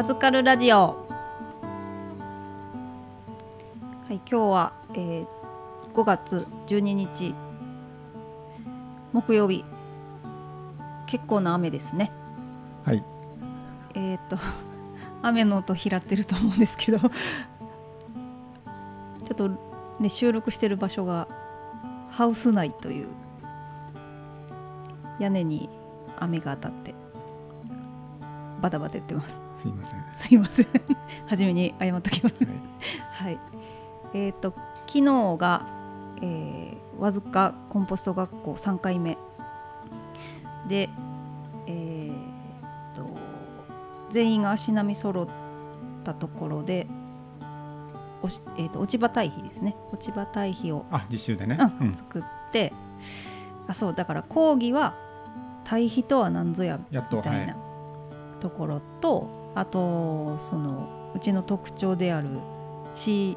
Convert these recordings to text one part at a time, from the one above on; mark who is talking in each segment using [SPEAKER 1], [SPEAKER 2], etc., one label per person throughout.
[SPEAKER 1] パズカルラジオ。はい今日は、えー、5月12日木曜日。結構な雨ですね。
[SPEAKER 2] はい。
[SPEAKER 1] えっ、と 雨の音拾ってると思うんですけど ちょっとね収録してる場所がハウス内という屋根に雨が当たってバタバタ言ってます
[SPEAKER 2] すいません。
[SPEAKER 1] すいません。初めに謝っときます。
[SPEAKER 2] はい。
[SPEAKER 1] はい。えっ、と昨日が、えー、わずかコンポスト学校3回目。でえー、と全員が足並み揃ったところでおし、えー、と落ち葉堆肥ですね。落ち葉堆肥を
[SPEAKER 2] あ実習でね。
[SPEAKER 1] うん
[SPEAKER 2] うん。
[SPEAKER 1] 作ってあそうだから講義は対比とは何ぞやみたいなところと、あとそのうちの特徴である CNBM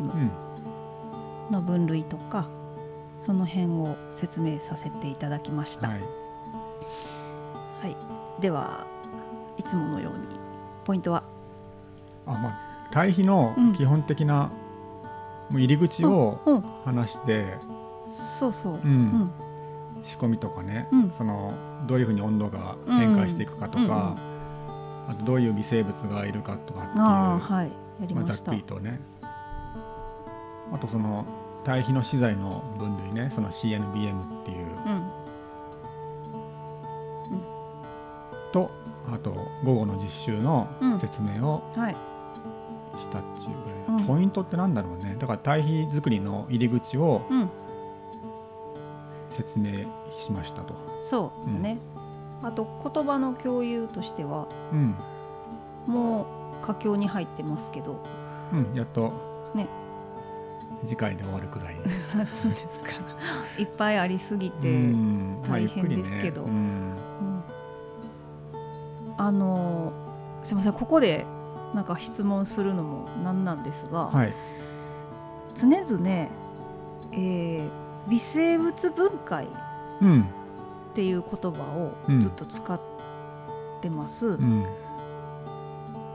[SPEAKER 2] うん。
[SPEAKER 1] の分類とか、その辺を説明させていただきました、
[SPEAKER 2] はい。
[SPEAKER 1] はい、ではいつものようにポイントは？
[SPEAKER 2] あまあ対比の
[SPEAKER 1] うん。
[SPEAKER 2] 基本的なもう入り口を
[SPEAKER 1] うん。
[SPEAKER 2] 話して
[SPEAKER 1] そうそう、
[SPEAKER 2] う
[SPEAKER 1] うん。ん
[SPEAKER 2] 仕込みとかね。
[SPEAKER 1] うん。
[SPEAKER 2] そのどういうふうに温度が変化していくかとかあとどういう微生物がいるかとかっていう
[SPEAKER 1] はいやり
[SPEAKER 2] まあ、ざっくりとね。あとその対比の資材の分類ね。その CNBM っていう。
[SPEAKER 1] うん。
[SPEAKER 2] とあと午後の実習の
[SPEAKER 1] うん。
[SPEAKER 2] 説明を
[SPEAKER 1] はい。
[SPEAKER 2] したっていうぐらい、
[SPEAKER 1] うん。
[SPEAKER 2] ポイントってなんだろうね。だから対比作りの入り口を
[SPEAKER 1] うん。
[SPEAKER 2] 説明しましたと。
[SPEAKER 1] そうだね、あと言葉の共有としては
[SPEAKER 2] うん、
[SPEAKER 1] もう佳境に入ってますけど。
[SPEAKER 2] うん、やっと。
[SPEAKER 1] ね。
[SPEAKER 2] 次回で終わるくらい。
[SPEAKER 1] そうですか。いっぱいありすぎて、大変ですけど。
[SPEAKER 2] うん。
[SPEAKER 1] うん。あのすいません。ここでなんか質問するのもなんなんですが、
[SPEAKER 2] はい、
[SPEAKER 1] 常々、えー微生物分解っ
[SPEAKER 2] うん
[SPEAKER 1] ていう言葉を
[SPEAKER 2] うん
[SPEAKER 1] ずっと使ってます、
[SPEAKER 2] うん、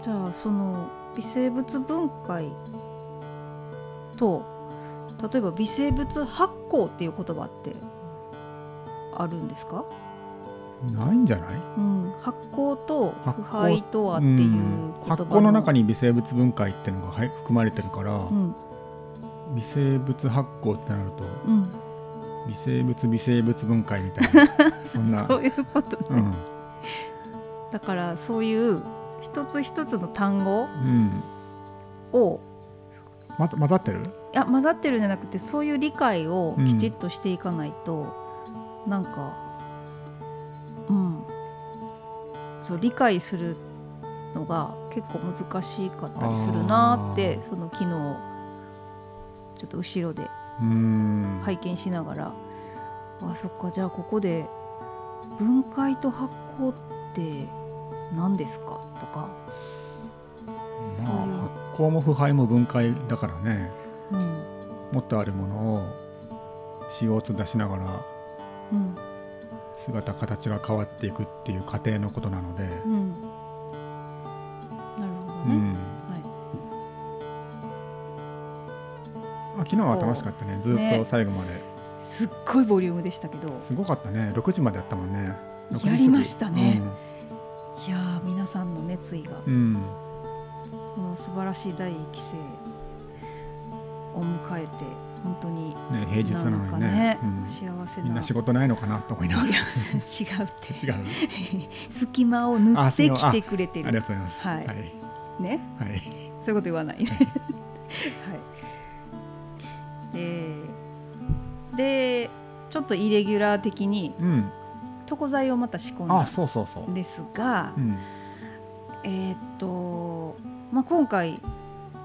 [SPEAKER 1] じゃあその微生物分解と例えば微生物発酵っていう言葉ってあるんですか、
[SPEAKER 2] ないんじゃない？
[SPEAKER 1] うん、発酵と腐敗とはっていう言葉
[SPEAKER 2] ん。発酵の中に微生物分解っていうのがはい含まれてるから、
[SPEAKER 1] うん。
[SPEAKER 2] 微生物発酵ってなると
[SPEAKER 1] うん、
[SPEAKER 2] 微生物微生物分解みたいな そんな。
[SPEAKER 1] そういうことね、
[SPEAKER 2] うん。
[SPEAKER 1] だからそういう一つ一つの単語
[SPEAKER 2] うん。
[SPEAKER 1] を
[SPEAKER 2] ま混ざってる？
[SPEAKER 1] いや混ざってるんじゃなくてそういう理解をきちっとしていかないと、なんかうん。そう理解するのが結構難しかったりするなってその昨日ちょっと後ろで
[SPEAKER 2] うん
[SPEAKER 1] 拝見しながら、あそっかじゃあここで分解と発酵って何ですか？とか、
[SPEAKER 2] まあ、発酵も腐敗も分解だからね。
[SPEAKER 1] うん。
[SPEAKER 2] もっとあるものを CO2 出しながら
[SPEAKER 1] うん
[SPEAKER 2] 姿形が変わっていくっていう過程のことなので、
[SPEAKER 1] うん、なるほどね。
[SPEAKER 2] うん昨日は楽しかったね。ずっ
[SPEAKER 1] ね。
[SPEAKER 2] と最後まで、
[SPEAKER 1] すっごいボリュームでしたけど。
[SPEAKER 2] すごかったね。6時までやったもんね。6時過ぎ。
[SPEAKER 1] やりましたね。いやー皆さんの熱意が、
[SPEAKER 2] うん、うん
[SPEAKER 1] この素晴らしい第一期生を迎えて本当に
[SPEAKER 2] ね、平日なのにね。
[SPEAKER 1] ね
[SPEAKER 2] うん。
[SPEAKER 1] 幸せな。
[SPEAKER 2] みんな仕事ないのかなと思いながら。
[SPEAKER 1] 違うって。
[SPEAKER 2] 違う？
[SPEAKER 1] 隙間を縫ってきてくれて
[SPEAKER 2] ありがとう
[SPEAKER 1] る
[SPEAKER 2] ございます。
[SPEAKER 1] はい。
[SPEAKER 2] はい、
[SPEAKER 1] ね。
[SPEAKER 2] はい。
[SPEAKER 1] そういうこと言わないね。はい でちょっとイレギュラー的に
[SPEAKER 2] うん、
[SPEAKER 1] 床材をまた仕込ん
[SPEAKER 2] あ
[SPEAKER 1] だ
[SPEAKER 2] ん
[SPEAKER 1] ですが、
[SPEAKER 2] うん。
[SPEAKER 1] えーっと、まあ、今回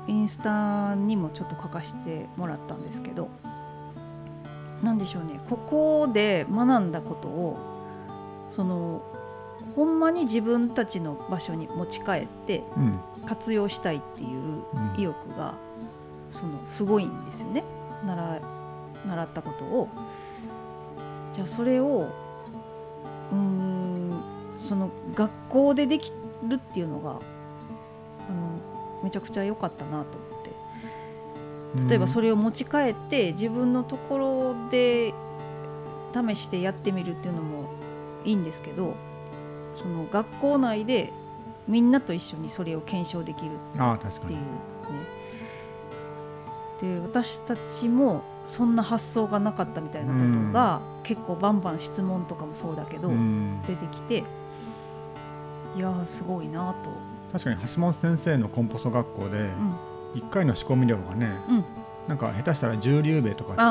[SPEAKER 1] インスタにもちょっと書かせてもらったんですけどなんでしょうね。ここで学んだことをそのほんまに自分たちの場所に持ち帰って
[SPEAKER 2] うん。
[SPEAKER 1] 活用したいっていう
[SPEAKER 2] うん。
[SPEAKER 1] 意欲がそのすごいんですよね。習習ったことを。じゃあそれをうーんその学校でできるっていうのがのめちゃくちゃ良かったなと思って。例えばそれを持ち帰って自分のところで試してやってみるっていうのもいいんですけどその学校内でみんなと一緒にそれを検証できるっていうね。で私たちもそんな発想がなかったみたいなことが、結構バンバン質問とかもそうだけど、
[SPEAKER 2] うん。
[SPEAKER 1] 出てきていやーすごいなと、
[SPEAKER 2] 確かに橋本先生のコンポスト学校で
[SPEAKER 1] うん。
[SPEAKER 2] 1回の仕込み量がね、
[SPEAKER 1] うん。
[SPEAKER 2] なんか下手したら重粒米とかって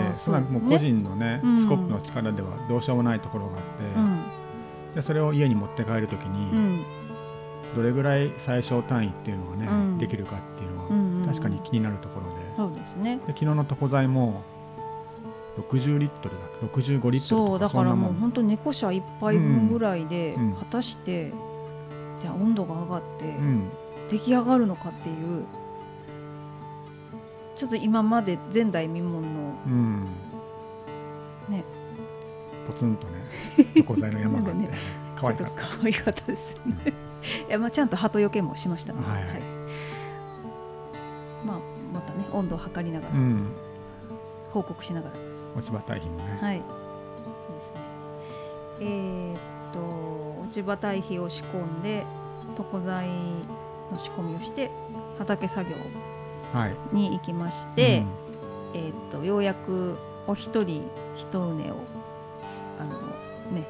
[SPEAKER 2] 言ってそんなもう個人のね
[SPEAKER 1] うん。
[SPEAKER 2] スコップの力ではどうしようもないところがあって、
[SPEAKER 1] うん。
[SPEAKER 2] でそれを家に持って帰るとき
[SPEAKER 1] う
[SPEAKER 2] に
[SPEAKER 1] ん。
[SPEAKER 2] どれぐらい最小単位っていうのがね、
[SPEAKER 1] うん。
[SPEAKER 2] できるかっていうのは確かに気になるところで,、
[SPEAKER 1] そうですね。
[SPEAKER 2] で昨日の床材も60リットルだっけ？65リット
[SPEAKER 1] そうだ
[SPEAKER 2] か
[SPEAKER 1] らもうん本当猫舎一杯分ぐらいで
[SPEAKER 2] うん
[SPEAKER 1] 果たして、じゃあ温度が上がって
[SPEAKER 2] うん。
[SPEAKER 1] 出来上がるのかっていうちょっと今まで前代未聞の
[SPEAKER 2] うん。
[SPEAKER 1] ね。
[SPEAKER 2] ポツンとね床材の山があって、
[SPEAKER 1] なんか
[SPEAKER 2] 可愛かっ
[SPEAKER 1] ちょっと可愛かったですよね。いやまあちゃんと鳩よけもしましたので、
[SPEAKER 2] はい。はい。
[SPEAKER 1] まあまたね温度を測りながら、
[SPEAKER 2] た、うん、
[SPEAKER 1] 報告しながら。
[SPEAKER 2] 落ち葉堆肥もね、
[SPEAKER 1] はい。そうですね。えーっと落ち葉堆肥を仕込んで床材の仕込みをして畑作業
[SPEAKER 2] はい。
[SPEAKER 1] に行きまして、えーっとようやくお一人一畝をあのね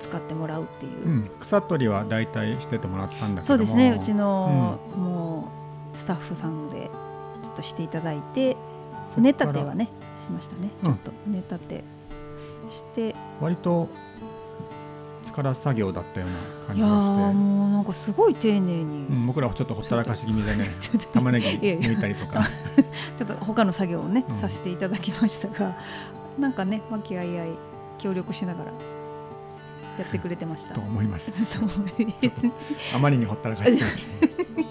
[SPEAKER 1] 使ってもらうっていう、
[SPEAKER 2] うん。うん草取りは大体しててもらったんだけども。
[SPEAKER 1] そうですね。うちの、もうスタッフさんでちょっとしていただいて
[SPEAKER 2] そっから。
[SPEAKER 1] 寝立てはねしましたね。
[SPEAKER 2] うん。
[SPEAKER 1] ちょっと寝立てして、
[SPEAKER 2] 割と力作業だったような感じがして。
[SPEAKER 1] ーもうなんかすごい丁寧に、
[SPEAKER 2] うん、僕らはちょっとほったらかし気味でね玉ねぎ 抜いたりとか。
[SPEAKER 1] ちょっと他の作業をね、
[SPEAKER 2] うん。
[SPEAKER 1] させていただきましたがなんかね和気あいあい協力しながらやってくれてました。
[SPEAKER 2] と思います。あまりにほったらかして。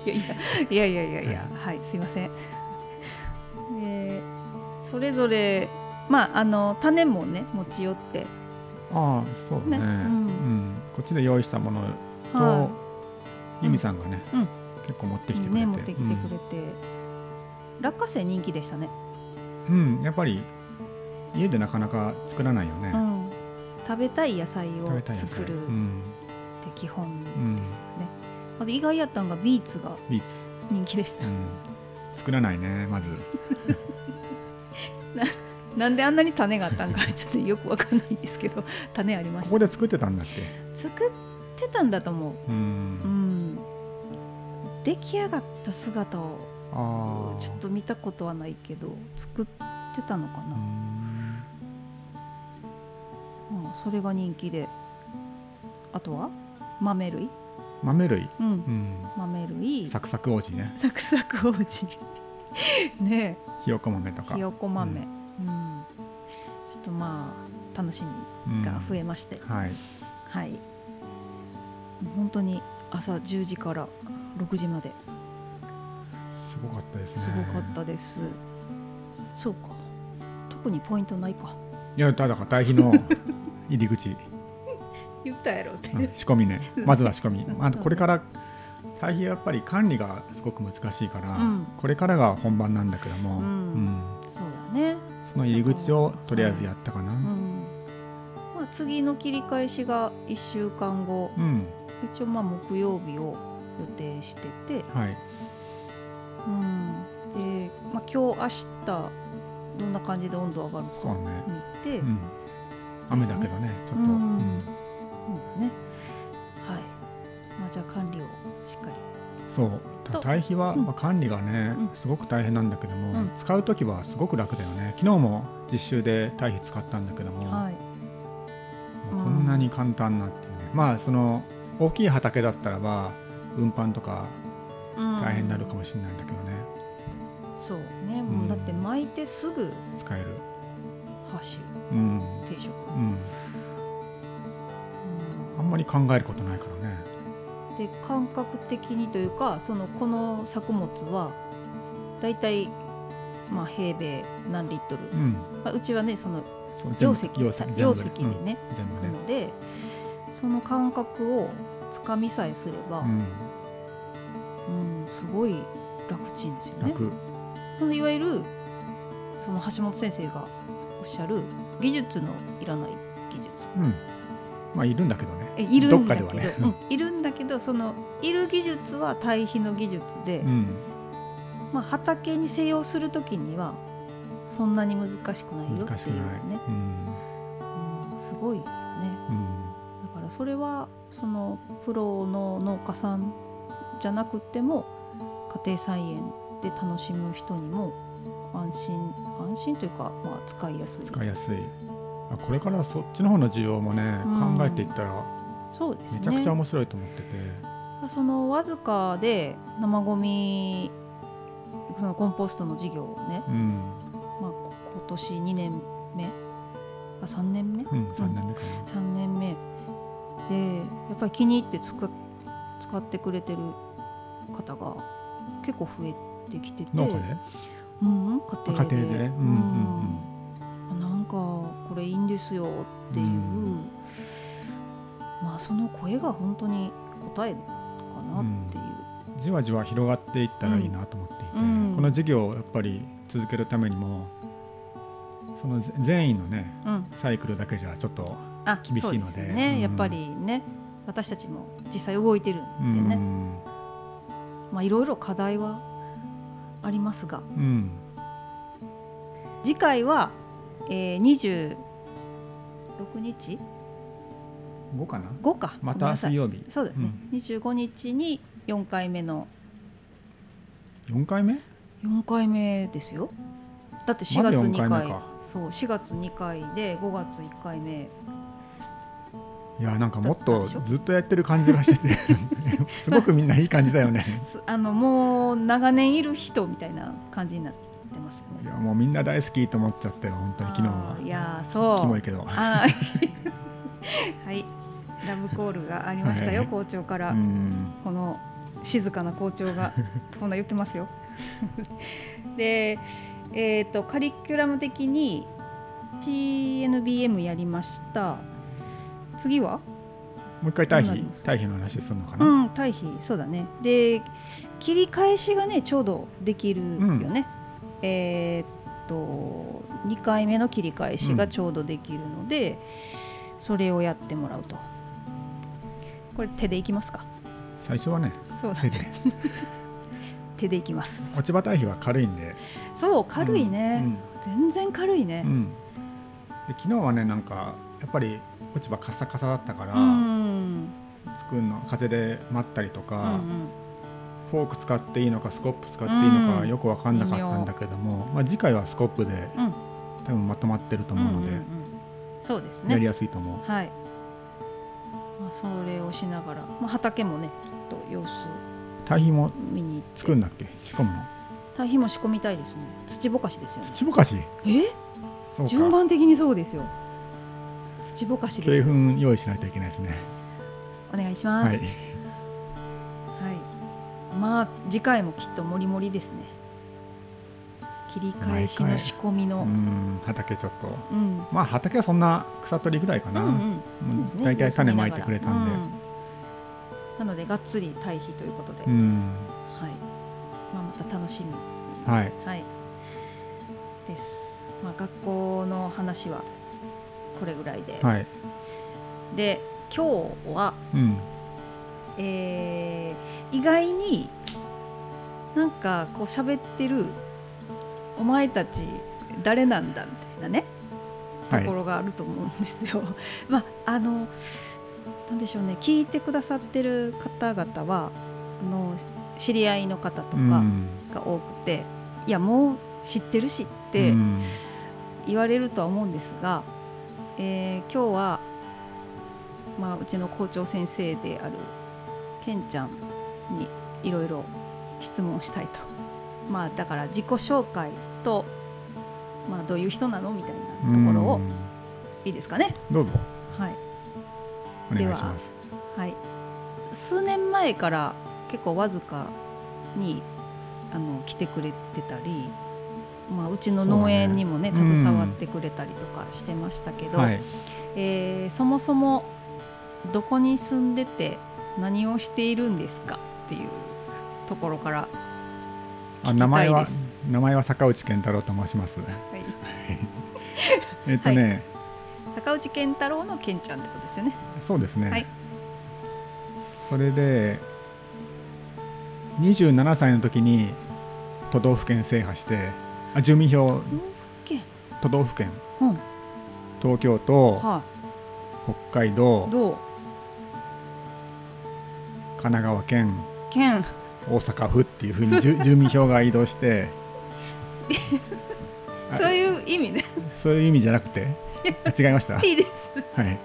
[SPEAKER 1] やいやいやいやいやいやはい。すいません。でそれぞれまああの種もね持ち寄って。
[SPEAKER 2] ああそうだね。
[SPEAKER 1] ね。うん。
[SPEAKER 2] うん。こっちで用意したものと、
[SPEAKER 1] は
[SPEAKER 2] 由美さんがね、
[SPEAKER 1] うん。
[SPEAKER 2] 結構持ってきてくれて、
[SPEAKER 1] ね持ってきてくれて、落花生人気でしたね。
[SPEAKER 2] うん、うん。やっぱり家でなかなか作らないよね、
[SPEAKER 1] うん、食べたい野菜を作る。って
[SPEAKER 2] うん、
[SPEAKER 1] 基本ですよね。あと意外やったんがビーツが人気でした。
[SPEAKER 2] う。ん、作らないねまず。
[SPEAKER 1] なんであんなに種があったんか ちょっとよくわかんないですけど種ありました。
[SPEAKER 2] ここで作ってたんだっけ
[SPEAKER 1] 作ってたんだと思う、
[SPEAKER 2] う
[SPEAKER 1] うん。ん、出来上がった姿をちょっと見たことはないけど作ってたのか
[SPEAKER 2] う
[SPEAKER 1] な、
[SPEAKER 2] ん
[SPEAKER 1] うん、それが人気で。あとは？豆類、
[SPEAKER 2] 豆類、
[SPEAKER 1] うん。
[SPEAKER 2] う、ん、
[SPEAKER 1] 豆類。
[SPEAKER 2] サクサク王子ね。
[SPEAKER 1] サクサク王子。ね
[SPEAKER 2] ひよこ豆とか。
[SPEAKER 1] ひよこ豆、
[SPEAKER 2] う
[SPEAKER 1] うん。んちょっとまあ楽しみが増えまして、
[SPEAKER 2] はい。
[SPEAKER 1] はい。もう本当に朝10時から6時まで。す
[SPEAKER 2] ごかったですね。
[SPEAKER 1] すごかったです、そうか。特にポイントないか。
[SPEAKER 2] いやただから堆肥の 入り口、
[SPEAKER 1] 言ったやろって。
[SPEAKER 2] うん仕込みね。まずは仕込み、
[SPEAKER 1] うん。
[SPEAKER 2] まあ、これから堆肥はやっぱり管理がすごく難しいから、
[SPEAKER 1] うん。
[SPEAKER 2] これからが本番なんだけども、
[SPEAKER 1] うん。
[SPEAKER 2] うん。
[SPEAKER 1] そうだね。
[SPEAKER 2] その入り口をとりあえずやったかな、
[SPEAKER 1] うん、まあ、次の切り返しが1週間後。
[SPEAKER 2] うん。
[SPEAKER 1] 一応まあ木曜日を予定してて、
[SPEAKER 2] はい。
[SPEAKER 1] うん、で、まあ、今日明日どんな感じで温度上がるか見て、
[SPEAKER 2] うん、雨だけどねちょっと、
[SPEAKER 1] うん。ね。はい、まあ、じゃあ管理をしっかり。
[SPEAKER 2] そう。
[SPEAKER 1] と。
[SPEAKER 2] 堆肥は、
[SPEAKER 1] うん。
[SPEAKER 2] まあ、管理がね、
[SPEAKER 1] うん。
[SPEAKER 2] すごく大変なんだけども、
[SPEAKER 1] うん。
[SPEAKER 2] 使う時はすごく楽だよね。昨日も実習で堆肥使ったんだけども、こんなに簡単なっていうね、まあその大きい畑だったらば運搬とか大変になるかもしれないんだけどね、
[SPEAKER 1] そうね。もうだって巻いてすぐ
[SPEAKER 2] 使える。
[SPEAKER 1] 箸
[SPEAKER 2] うん、
[SPEAKER 1] 定食、
[SPEAKER 2] うん、あんまり考えることないからね。
[SPEAKER 1] で感覚的にというかそのこの作物はだいたいまあ平米何リットル、
[SPEAKER 2] うん。
[SPEAKER 1] まあ、うちはねその容石
[SPEAKER 2] 容石
[SPEAKER 1] でね、
[SPEAKER 2] うん。全部
[SPEAKER 1] な
[SPEAKER 2] ね
[SPEAKER 1] のでその感覚をつかみさえすれば、
[SPEAKER 2] うん
[SPEAKER 1] すごい楽ちんですよね。
[SPEAKER 2] 楽。
[SPEAKER 1] そのいわゆるその橋本先生がおっしゃる技術のいらない技術。
[SPEAKER 2] うん。まあいるんだけどね。
[SPEAKER 1] えいるんだけど。
[SPEAKER 2] どっかではね。
[SPEAKER 1] うん。いるんだけどそのいる技術は対比の技術で、
[SPEAKER 2] うん。
[SPEAKER 1] まあ、畑に西洋する時にはそんなに難しくないよっていう
[SPEAKER 2] 難しくない。
[SPEAKER 1] ね、
[SPEAKER 2] うん。
[SPEAKER 1] うん、すごいよね。
[SPEAKER 2] うん。
[SPEAKER 1] だからそれはそのプロの農家さんじゃなくても家庭菜園で楽しむ人にも安心安心というか、まあ、使いやすい。
[SPEAKER 2] 使いやすい。あこれからそっちの方の需要もね、
[SPEAKER 1] うん。
[SPEAKER 2] 考えていったら
[SPEAKER 1] そうですね。
[SPEAKER 2] めちゃくちゃ面白いと思ってて、
[SPEAKER 1] そのわずかで生ゴミそのコンポストの事業をね、
[SPEAKER 2] うん。
[SPEAKER 1] まあ、こ今年2年目？あ3年目、
[SPEAKER 2] うん、3年目か
[SPEAKER 1] 3年目。でやっぱり気に入って使っ使ってくれてる方が結構増えてきてて。
[SPEAKER 2] な、農家で？
[SPEAKER 1] うん、家庭で
[SPEAKER 2] ね。うん
[SPEAKER 1] うんあなんかこれいいんですよっていう、
[SPEAKER 2] うん
[SPEAKER 1] まあその声が本当に答えかなっていう、
[SPEAKER 2] じわじわ広がっていったらいいなと思っていて、
[SPEAKER 1] うん。
[SPEAKER 2] この事業をやっぱり続けるためにもその全員のね
[SPEAKER 1] うん。
[SPEAKER 2] サイクルだけじゃちょっと、
[SPEAKER 1] あ
[SPEAKER 2] 厳しいので。
[SPEAKER 1] ね、
[SPEAKER 2] うん。
[SPEAKER 1] やっぱりね私たちも実際動いてる
[SPEAKER 2] うん
[SPEAKER 1] でね、まあいろいろ課題はありますが。
[SPEAKER 2] うん。
[SPEAKER 1] 次回は、えー、26日
[SPEAKER 2] ？5かな
[SPEAKER 1] ？5か。
[SPEAKER 2] また水曜日。
[SPEAKER 1] そうだよね、25日に4回目の。
[SPEAKER 2] 4回目
[SPEAKER 1] ？4回目ですよ。だって4
[SPEAKER 2] まだ
[SPEAKER 1] 月
[SPEAKER 2] 4
[SPEAKER 1] 2回
[SPEAKER 2] 回目か。
[SPEAKER 1] そう4月2回で5月1回目
[SPEAKER 2] いやなんかもっとずっとやってる感じがしてて。すごくみんないい感じだよね。
[SPEAKER 1] すあのもう長年いる人みたいな感じになってますよね。
[SPEAKER 2] いやもうみんな大好きと思っちゃったよ本当に昨日
[SPEAKER 1] あ
[SPEAKER 2] は
[SPEAKER 1] ーいやーそう。
[SPEAKER 2] キモいけど。
[SPEAKER 1] はい。ラブコールがありましたよ、
[SPEAKER 2] はい
[SPEAKER 1] 校長から、
[SPEAKER 2] うん
[SPEAKER 1] この静かな校長が こんな言ってますよ。でえっ、とカリキュラム的に CNBM やりました次は？
[SPEAKER 2] もう一回対比
[SPEAKER 1] どうなります？
[SPEAKER 2] 対比の話するのかな、
[SPEAKER 1] うん対比。そうだね。で切り返しがねちょうどできるよね、えーっと2回目の切り返しがちょうどできるので、それをやってもらうと。これ手でいきますか？
[SPEAKER 2] 最初はね
[SPEAKER 1] そうだ
[SPEAKER 2] 手で。
[SPEAKER 1] 手でいきます。
[SPEAKER 2] 落ち葉対比は軽いんで。
[SPEAKER 1] そう軽いね、全然軽いね。
[SPEAKER 2] うんうん。で昨日はねなんかやっぱり落ち葉カサカサだったから、
[SPEAKER 1] うん。
[SPEAKER 2] 作るの風で待ったりと
[SPEAKER 1] う
[SPEAKER 2] か、
[SPEAKER 1] ん。
[SPEAKER 2] フォーク使っていいのかスコップ使っていいの
[SPEAKER 1] うん。
[SPEAKER 2] かよく分かんなかったんだけども、まあ、次回はスコップで
[SPEAKER 1] うん。うん
[SPEAKER 2] 多分まとまってると思うので、
[SPEAKER 1] んんんそうです
[SPEAKER 2] やり
[SPEAKER 1] ね
[SPEAKER 2] やすいと思う、
[SPEAKER 1] はい、まあ、それをしながら、まあ、畑もねきっと様子
[SPEAKER 2] 堆肥も
[SPEAKER 1] 見に行って。
[SPEAKER 2] 作るんだっけ？仕込むの？
[SPEAKER 1] 堆肥も仕込みたいですね。土ぼかしですよね。
[SPEAKER 2] 土ぼかし？
[SPEAKER 1] え？
[SPEAKER 2] そう
[SPEAKER 1] 順
[SPEAKER 2] か
[SPEAKER 1] 番的にそうですよ土ぼかしです。
[SPEAKER 2] 鶏粉用意しないといけないですね。
[SPEAKER 1] お願いします。
[SPEAKER 2] はい。
[SPEAKER 1] はい、まあ次回もきっともりもりですね。切り返しの仕込み
[SPEAKER 2] う
[SPEAKER 1] の
[SPEAKER 2] ん畑ちょっと。
[SPEAKER 1] うん。
[SPEAKER 2] まあ畑はそんな草取りぐらいかな、
[SPEAKER 1] うんうん。
[SPEAKER 2] 大体種まいてくれたんで、
[SPEAKER 1] うなのでがっつり堆肥ということで、
[SPEAKER 2] うん。
[SPEAKER 1] はい。まあ、また楽しみ。
[SPEAKER 2] はい。
[SPEAKER 1] はい。です、まあ、学校の話はこれぐらいで、
[SPEAKER 2] はい。
[SPEAKER 1] で今日は、
[SPEAKER 2] うん。
[SPEAKER 1] えー意外になんかこう喋ってるお前たち誰なんだみたいなねと
[SPEAKER 2] はい。
[SPEAKER 1] ころがあると思うんですよ。まああのなんでしょうね聞いてくださってる方々はあの知り合いの方とか
[SPEAKER 2] うん。
[SPEAKER 1] が多くて、いやもう知ってるしって
[SPEAKER 2] うん。
[SPEAKER 1] 言われるとは思うんですが、えー今日は、まあ、うちの校長先生であるけんちゃんにいろいろ質問したいと。まあだから自己紹介と、まあ、どういう人なの？みたいなところを
[SPEAKER 2] うん。
[SPEAKER 1] いいですかね。
[SPEAKER 2] どうぞ。
[SPEAKER 1] はい。
[SPEAKER 2] お願いします。
[SPEAKER 1] はい、数年前から結構わずかにあの来てくれてたり、まあ、うちの農園にもね
[SPEAKER 2] ね。
[SPEAKER 1] 携わってくれたりとかしてましたけど、
[SPEAKER 2] はい。
[SPEAKER 1] えーそもそもどこに住んでて何をしているんですかっていうところから
[SPEAKER 2] あ名前は
[SPEAKER 1] 聞きたいです。
[SPEAKER 2] 名前は坂内健太郎と申します。
[SPEAKER 1] はい。
[SPEAKER 2] えっとね、
[SPEAKER 1] 坂内健太郎の健ちゃんってことですよね。
[SPEAKER 2] そうですね。
[SPEAKER 1] はい。
[SPEAKER 2] それで27歳の時に都道府県制覇して、あ住民票。
[SPEAKER 1] 健
[SPEAKER 2] 都道府県。
[SPEAKER 1] うん。
[SPEAKER 2] 東京都、
[SPEAKER 1] は
[SPEAKER 2] 北海道。神奈川県。
[SPEAKER 1] 健
[SPEAKER 2] 大阪府っていうふうに住住民票が移動して。あ
[SPEAKER 1] そういう意味ね。
[SPEAKER 2] そういう意味じゃなくて？あ違いました？
[SPEAKER 1] いいです。
[SPEAKER 2] はい、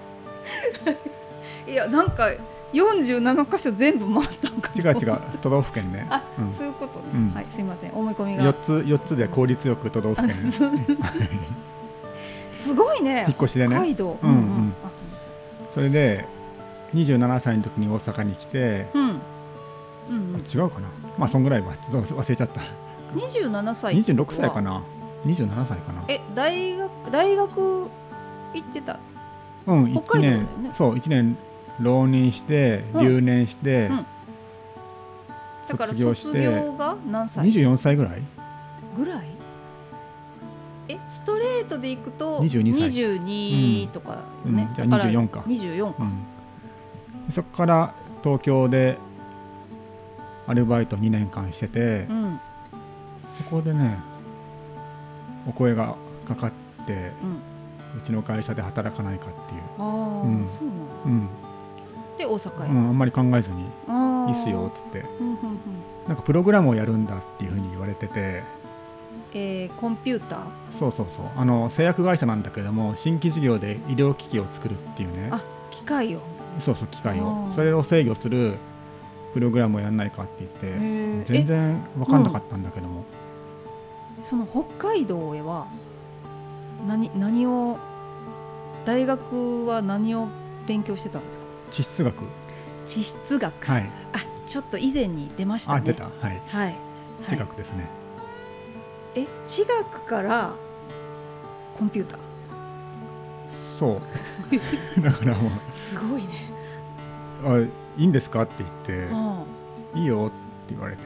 [SPEAKER 1] いやなんか47箇所全部回ったんか
[SPEAKER 2] 違う違う。都道府県ね。
[SPEAKER 1] あ、
[SPEAKER 2] うん。
[SPEAKER 1] そういうことね、
[SPEAKER 2] うん。
[SPEAKER 1] はいすいません。思い込みが。
[SPEAKER 2] 4つ四つで効率よく都道府県
[SPEAKER 1] すごいね。
[SPEAKER 2] 引っ越しでね。
[SPEAKER 1] 北海道。
[SPEAKER 2] うんうん。
[SPEAKER 1] あ
[SPEAKER 2] それで27歳の時に大阪に来て、
[SPEAKER 1] うん。うんうん。
[SPEAKER 2] 違うかな。まあそんぐらいはちょっと忘れちゃった。
[SPEAKER 1] 27歳。
[SPEAKER 2] 26歳かな。27歳かな。
[SPEAKER 1] え大学大学行ってた？
[SPEAKER 2] うん1
[SPEAKER 1] ね。
[SPEAKER 2] 年そう1年浪人して
[SPEAKER 1] うん。
[SPEAKER 2] 留年して、
[SPEAKER 1] うん。だから
[SPEAKER 2] 卒業して
[SPEAKER 1] 卒業が何歳
[SPEAKER 2] ？24歳ぐらい？
[SPEAKER 1] ぐらい？えストレートでいくと
[SPEAKER 2] 22歳。
[SPEAKER 1] 22とかね、
[SPEAKER 2] うん。じゃあ
[SPEAKER 1] だから
[SPEAKER 2] 24か。
[SPEAKER 1] 24か、
[SPEAKER 2] うん、そこから東京でアルバイト2年間してて、
[SPEAKER 1] うん。
[SPEAKER 2] そこでねお声がかかって
[SPEAKER 1] うん。
[SPEAKER 2] うちの会社で働かないかっていう、
[SPEAKER 1] ああ、
[SPEAKER 2] うん。
[SPEAKER 1] そうなの
[SPEAKER 2] うん
[SPEAKER 1] で大阪へ、
[SPEAKER 2] うん、あんまり考えずにいいっすよっつって。
[SPEAKER 1] うんうんうん。
[SPEAKER 2] なんかプログラムをやるんだっていうふうに言われてて。
[SPEAKER 1] えー、コンピューター？
[SPEAKER 2] そうそうそう。あの製薬会社なんだけども新規事業で医療機器を作るっていうね。
[SPEAKER 1] あ機械を。
[SPEAKER 2] そうそう機械
[SPEAKER 1] あ
[SPEAKER 2] を
[SPEAKER 1] ー。
[SPEAKER 2] それを制御するプログラムをやんないかって言って全然分かんなかったんだけども、
[SPEAKER 1] えその北海道へは何何を大学は何を勉強してたんですか？
[SPEAKER 2] 地質学。
[SPEAKER 1] 地質学、
[SPEAKER 2] はい。
[SPEAKER 1] あちょっと以前に出ましたね。
[SPEAKER 2] あ出た。はい。
[SPEAKER 1] はい。
[SPEAKER 2] 地学ですね、
[SPEAKER 1] え地学からコンピューター？
[SPEAKER 2] そう。だからも
[SPEAKER 1] すごいね。
[SPEAKER 2] うあ「いいんですか?」って言って
[SPEAKER 1] あ「
[SPEAKER 2] いいよ」って言われて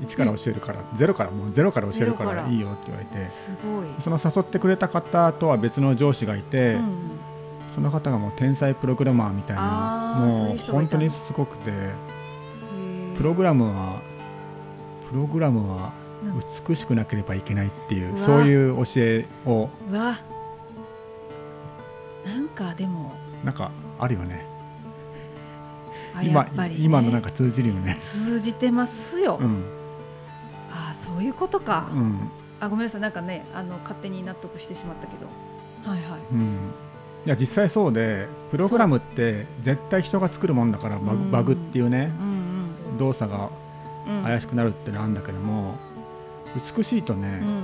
[SPEAKER 2] 一から教えるからゼロからもうゼロから教えるか
[SPEAKER 1] ら
[SPEAKER 2] ら。いいよって言われて
[SPEAKER 1] あすごい、
[SPEAKER 2] その誘ってくれた方とは別の上司がいて、
[SPEAKER 1] うん
[SPEAKER 2] その方がもう天才プログラマーみたいなも
[SPEAKER 1] いう
[SPEAKER 2] 本当にすごくて。
[SPEAKER 1] うん、
[SPEAKER 2] プログラムはプログラムは
[SPEAKER 1] うん
[SPEAKER 2] 美しくなければいけないっていうそういう教えを。
[SPEAKER 1] なんかでも。
[SPEAKER 2] なんかあるよね。今
[SPEAKER 1] ね。
[SPEAKER 2] 今のなんか通じるよね。
[SPEAKER 1] 通じてますよ、
[SPEAKER 2] うん。
[SPEAKER 1] あそういうことか、
[SPEAKER 2] うん。
[SPEAKER 1] あごめんなさい。なんかねあの勝手に納得してしまったけど。はいはい。
[SPEAKER 2] うんいや実際そうでプログラムって絶対人が作るもんだからバ
[SPEAKER 1] うん。
[SPEAKER 2] グバグっていうね
[SPEAKER 1] うん
[SPEAKER 2] 動作が
[SPEAKER 1] うん。うん
[SPEAKER 2] 怪しくなるってのあるんだけども美しいとね
[SPEAKER 1] うん。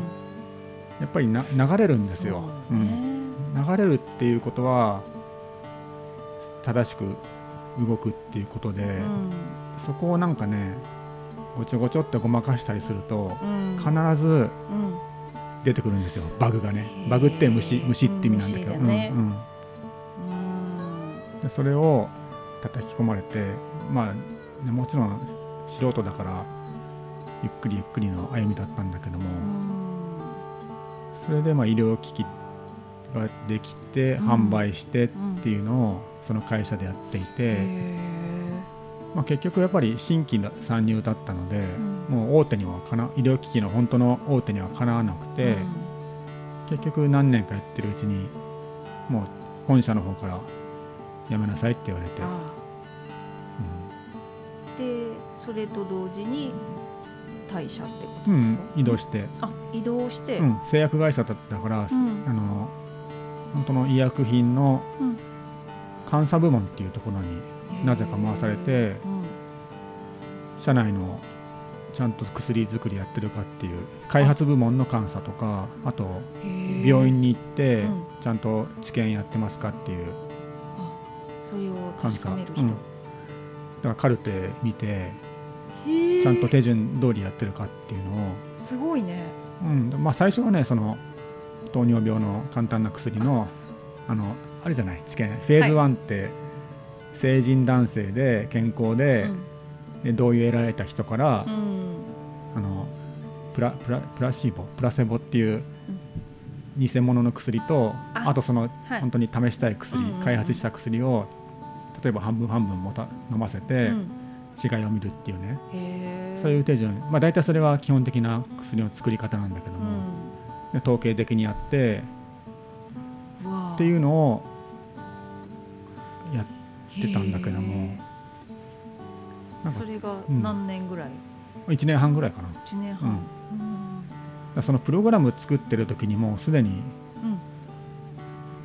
[SPEAKER 2] やっぱりな流れるんですよ。
[SPEAKER 1] ね。
[SPEAKER 2] うん。流れるっていうことは正しく動くっていうことで、
[SPEAKER 1] うん。
[SPEAKER 2] そこをなんかねごちょごちょってごまかしたりすると
[SPEAKER 1] うん。
[SPEAKER 2] 必ず
[SPEAKER 1] うん。
[SPEAKER 2] 出てくるんですよ。バグがね。バグって虫虫って意味なんだけど。
[SPEAKER 1] 虫だね。
[SPEAKER 2] うんうん
[SPEAKER 1] うん
[SPEAKER 2] でそれを叩き込まれてまあねもちろん素人だからゆっくりゆっくりの歩みだったんだけども、それでまあ医療機器ができて
[SPEAKER 1] うん。
[SPEAKER 2] 販売してっ
[SPEAKER 1] うん
[SPEAKER 2] ていうのをその会社でやっていて、
[SPEAKER 1] へ
[SPEAKER 2] まあ、結局やっぱり新規の参入だったので、
[SPEAKER 1] ん。
[SPEAKER 2] もう大手にはかな医療機器の本当の大手にはかなわなく
[SPEAKER 1] ー
[SPEAKER 2] て、結局何年かやってるうちにもう本社の方からやめなさいって言われて、
[SPEAKER 1] ああ。でそれと同時に退社ってこと
[SPEAKER 2] うん
[SPEAKER 1] ですか、
[SPEAKER 2] 移動して、
[SPEAKER 1] あ移動して、
[SPEAKER 2] うん、製薬会社だったから、
[SPEAKER 1] ん。
[SPEAKER 2] あの本当の医薬品の
[SPEAKER 1] うん。
[SPEAKER 2] 監査部門っていうところになぜか回されて
[SPEAKER 1] うん。
[SPEAKER 2] 社内のちゃんと薬作りやってるかっていう開発部門の監査とかあと病院に行って
[SPEAKER 1] うん。
[SPEAKER 2] ちゃんと治験やってますかっていう
[SPEAKER 1] あそれを確か。める人、
[SPEAKER 2] うん、だからカルテ見てちゃんと手順通りやってるかっていうのを、
[SPEAKER 1] すごいね。
[SPEAKER 2] うん。まあ、最初はねその糖尿病の簡単な薬のあ。のあるじゃない？治験フェーズ1って成人男性で健康で、
[SPEAKER 1] うん。
[SPEAKER 2] で同意を得られた人から、
[SPEAKER 1] うん。
[SPEAKER 2] あのプラプラプラシーボ？プラセボっていう偽物の薬と
[SPEAKER 1] あ。
[SPEAKER 2] あとその
[SPEAKER 1] はい。
[SPEAKER 2] 本当に試したい薬、開発した薬を例えば半分半分もた飲ませて
[SPEAKER 1] うん。
[SPEAKER 2] 違いを見るっていうね、
[SPEAKER 1] へー。
[SPEAKER 2] そういう手順。まあ大体それは基本的な薬の作り方なんだけど
[SPEAKER 1] う
[SPEAKER 2] も、
[SPEAKER 1] ん。
[SPEAKER 2] で統計的にやってっていうのをやってたんだけども。
[SPEAKER 1] それが
[SPEAKER 2] うん。
[SPEAKER 1] 何年ぐらい、
[SPEAKER 2] 1年半ぐらいかな。だか
[SPEAKER 1] 1年半、うん。
[SPEAKER 2] らそのプログラム作ってる時にもうすでに
[SPEAKER 1] うん。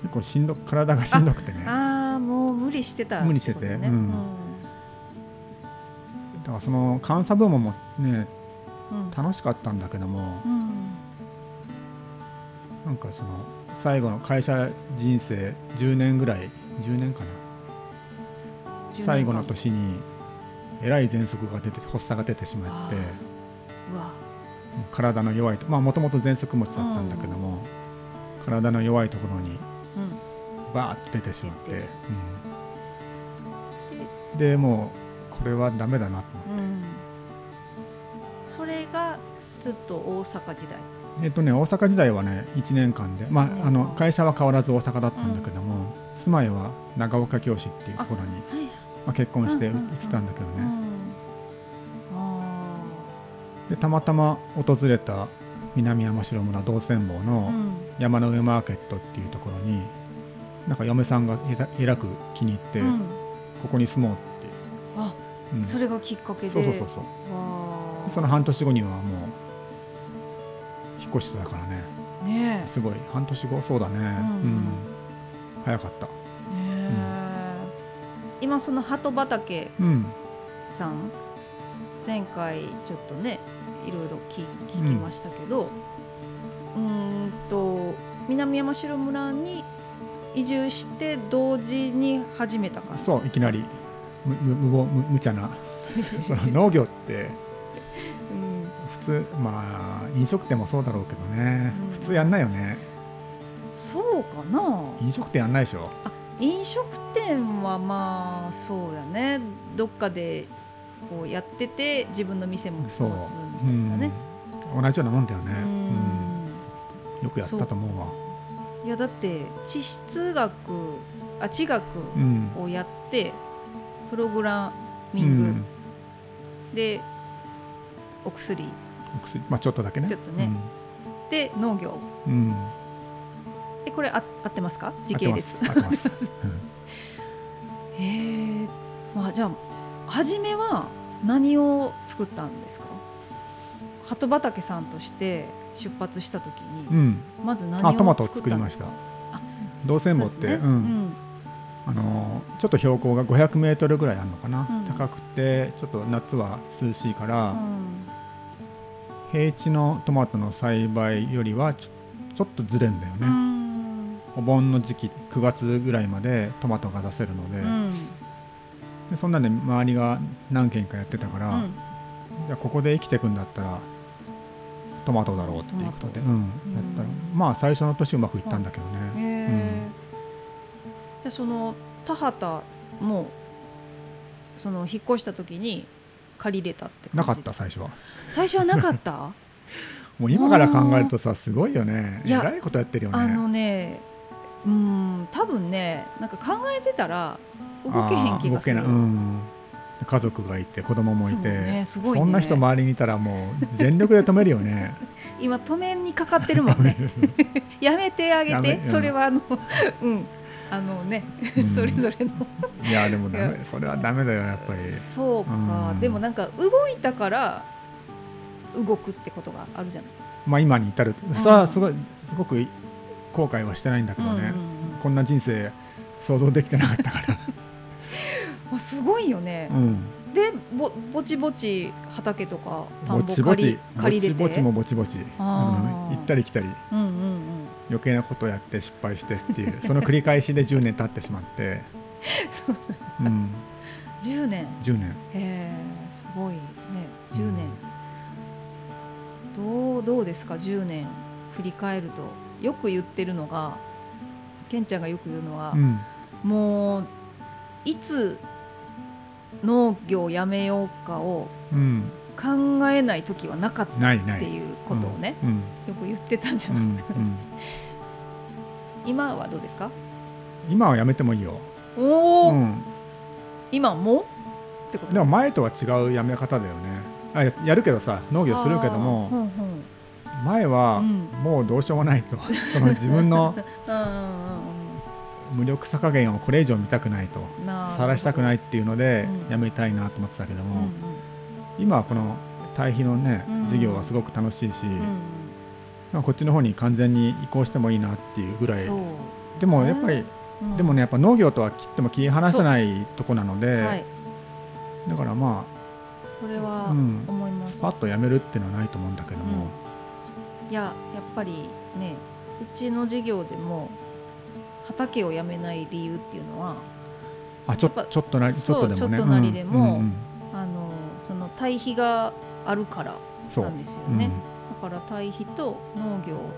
[SPEAKER 2] 結構しんど体がしんどくてね
[SPEAKER 1] 理してた。
[SPEAKER 2] 無理してて。
[SPEAKER 1] ってことね。
[SPEAKER 2] うん。からその監査部門もね
[SPEAKER 1] うん。
[SPEAKER 2] 楽しかったんだけども
[SPEAKER 1] うん。
[SPEAKER 2] なんかその最後の会社人生10年ぐらい10年かな。
[SPEAKER 1] 10
[SPEAKER 2] 最後の年にえらい喘息が出て発作が出てしまって体の弱いとまあもともと喘息持ちだったんだけども、体の弱いところに
[SPEAKER 1] うん。
[SPEAKER 2] バーッと出てしまって、うんでもうこれはダメだなと思って、
[SPEAKER 1] うん。それがずっと大阪時代。
[SPEAKER 2] えっとね大阪時代はね1年間で、まあ、あの会社は変わらず大阪だったんだけども、住まいは長岡京市っていうところに
[SPEAKER 1] はい
[SPEAKER 2] まあ、結婚して移
[SPEAKER 1] うんうんうん。
[SPEAKER 2] ったんだけどね、でたまたま訪れた南山城村道泉坊
[SPEAKER 1] ー
[SPEAKER 2] の
[SPEAKER 1] うん。
[SPEAKER 2] 山の上マーケットっていうところになんか嫁さんがえらえらく気に入って、
[SPEAKER 1] うん。
[SPEAKER 2] ここに住もうって、
[SPEAKER 1] あ
[SPEAKER 2] うん。
[SPEAKER 1] それがきっかけで。
[SPEAKER 2] そうそうそうそう。その半年後にはもう引っ越してたからね。
[SPEAKER 1] ね
[SPEAKER 2] すごい。半年後？そうだね。うん、早かった。
[SPEAKER 1] えねえ。今その鳩畑
[SPEAKER 2] うん。
[SPEAKER 1] さん前回ちょっとねいろいろ聞聞きましたけどうーんと南山城村に移住して同時に始めた感じ。
[SPEAKER 2] そういきなり無謀無無茶な その農業って
[SPEAKER 1] うん。
[SPEAKER 2] 普通まあ飲食店もそうだろうけどね、
[SPEAKER 1] うん。
[SPEAKER 2] 普通やんないよね。
[SPEAKER 1] そうかな。
[SPEAKER 2] 飲食店やんないでしょ。
[SPEAKER 1] 飲食店はまあそうやね。どっかでこうやってて自分の店も持つ
[SPEAKER 2] そう、
[SPEAKER 1] みたいなね。
[SPEAKER 2] う。ん、同じようなもんだよね、
[SPEAKER 1] うん。
[SPEAKER 2] うん。よくやったと思うわ。
[SPEAKER 1] いやだって地質学あ地学
[SPEAKER 2] うん。
[SPEAKER 1] をやってプログラミ
[SPEAKER 2] う
[SPEAKER 1] ング。
[SPEAKER 2] ん。
[SPEAKER 1] でお薬。
[SPEAKER 2] お薬。まあちょっとだけね。
[SPEAKER 1] ちょっとね。で農業。
[SPEAKER 2] うん、うん
[SPEAKER 1] えこれあ合ってますか？時
[SPEAKER 2] 合ってま
[SPEAKER 1] 系列
[SPEAKER 2] す。合ってます、
[SPEAKER 1] へえまあじゃあ初めは何を作ったんですか？鳩畑さんとして出発した時に、
[SPEAKER 2] うん。うん、
[SPEAKER 1] まず何を
[SPEAKER 2] あトマトを
[SPEAKER 1] 作ったんです
[SPEAKER 2] 作りました。
[SPEAKER 1] あ
[SPEAKER 2] 道泉坊って、
[SPEAKER 1] ね。
[SPEAKER 2] うんあのーちょっと標高が500メートルぐらいあるのかな、
[SPEAKER 1] うん。
[SPEAKER 2] 高くてちょっと夏は涼しいから、
[SPEAKER 1] うん。
[SPEAKER 2] 平地のトマトの栽培よりはちょっとずれんだよね、
[SPEAKER 1] うん。
[SPEAKER 2] お盆の時期9月ぐらいまでトマトが出せるので,、
[SPEAKER 1] うん。
[SPEAKER 2] でそんなんで周りが何軒かやってたから、
[SPEAKER 1] うん。
[SPEAKER 2] じゃあここで生きていくんだったらトマトだろうっていうことで、
[SPEAKER 1] ト
[SPEAKER 2] うん、やったらまあ最初の年うまくいったんだけど
[SPEAKER 1] へ
[SPEAKER 2] ね、
[SPEAKER 1] えじゃあその田畑もその引っ越した時に借りれたって
[SPEAKER 2] なかった最初は。
[SPEAKER 1] 最初はなかった？
[SPEAKER 2] もう今から考えるとさすごいよね。えらいことやってるよね。
[SPEAKER 1] あのねうん多分ねなんか考えてたら動けへん気がする。
[SPEAKER 2] 家族がいて子供もいて。
[SPEAKER 1] ねね。
[SPEAKER 2] そんな人周りにいたらもう全力で止めるよね。
[SPEAKER 1] 今止めにかかってるもんね。やめてあげて。それはあのうんあのね、
[SPEAKER 2] うん。
[SPEAKER 1] それぞれの。
[SPEAKER 2] いやでもダ
[SPEAKER 1] い
[SPEAKER 2] メそれはダメだよやっぱり。
[SPEAKER 1] そうか、
[SPEAKER 2] うん。
[SPEAKER 1] でもなんか動いたから動くってことがあるじゃない。
[SPEAKER 2] まあ今に至る。それはすごいすごく後悔はしてないんだけどね、
[SPEAKER 1] うん。うんうん
[SPEAKER 2] こんな人生想像できてなかったから、
[SPEAKER 1] まあすごいよね。
[SPEAKER 2] う、ん、
[SPEAKER 1] でぼぼちぼち畑とか田ん
[SPEAKER 2] ぼ
[SPEAKER 1] ぼ借り
[SPEAKER 2] ちぼち。ぼ
[SPEAKER 1] 借りれて。
[SPEAKER 2] ちぼちもぼちぼち、うん、行ったり来たり。
[SPEAKER 1] うんうんうん
[SPEAKER 2] 余計なことやって失敗してっていう その繰り返しで10年経ってしまって、うん、
[SPEAKER 1] 10年。
[SPEAKER 2] 10年。
[SPEAKER 1] へえすごいね。10年、どうどうですか？10年振り返ると。よく言ってるのがケンちゃんがよく言うのは
[SPEAKER 2] う、ん。
[SPEAKER 1] もういつ農業をやめようかを
[SPEAKER 2] うん
[SPEAKER 1] 考えない時はなかったっていうことをね、
[SPEAKER 2] うん。
[SPEAKER 1] よく言ってたんじゃ
[SPEAKER 2] うんうん。
[SPEAKER 1] ないですか、今はどうですか？
[SPEAKER 2] 今はやめてもいいよ、
[SPEAKER 1] おお、
[SPEAKER 2] うん、
[SPEAKER 1] 今も？ってこと？
[SPEAKER 2] でも前とは違うやめ方だよね。あややるけどさ農業するけども
[SPEAKER 1] うんうん。
[SPEAKER 2] 前は
[SPEAKER 1] うん。
[SPEAKER 2] もうどうしようもないと。その自分の
[SPEAKER 1] うんうん
[SPEAKER 2] 無力さ加減をこれ以上見たくないと。晒したくないっていうので
[SPEAKER 1] うん。
[SPEAKER 2] やめたいなと思ってたけど
[SPEAKER 1] うん
[SPEAKER 2] も、今はこの対比のね
[SPEAKER 1] うん。
[SPEAKER 2] 授業はすごく楽しいし、
[SPEAKER 1] うん。うん
[SPEAKER 2] まあ、こっちの方に完全に移行してもいいなっていうぐらい。でもやっぱり、
[SPEAKER 1] うん。
[SPEAKER 2] でもねやっぱ農業とは切っても切り離せないとこなので、
[SPEAKER 1] はい。
[SPEAKER 2] だからまあ、
[SPEAKER 1] それは
[SPEAKER 2] うん、
[SPEAKER 1] 思います、
[SPEAKER 2] スパッとやめるっていうのはないと思うんだけども、
[SPEAKER 1] いややっぱりねうちの授業でも畑を辞めない理由っていうのは
[SPEAKER 2] あちょちょっとなりちょっとでもね。
[SPEAKER 1] ちょっとなりでも
[SPEAKER 2] うんうんうん。
[SPEAKER 1] あのその対比があるからなんですよね、だから対比と農業がもう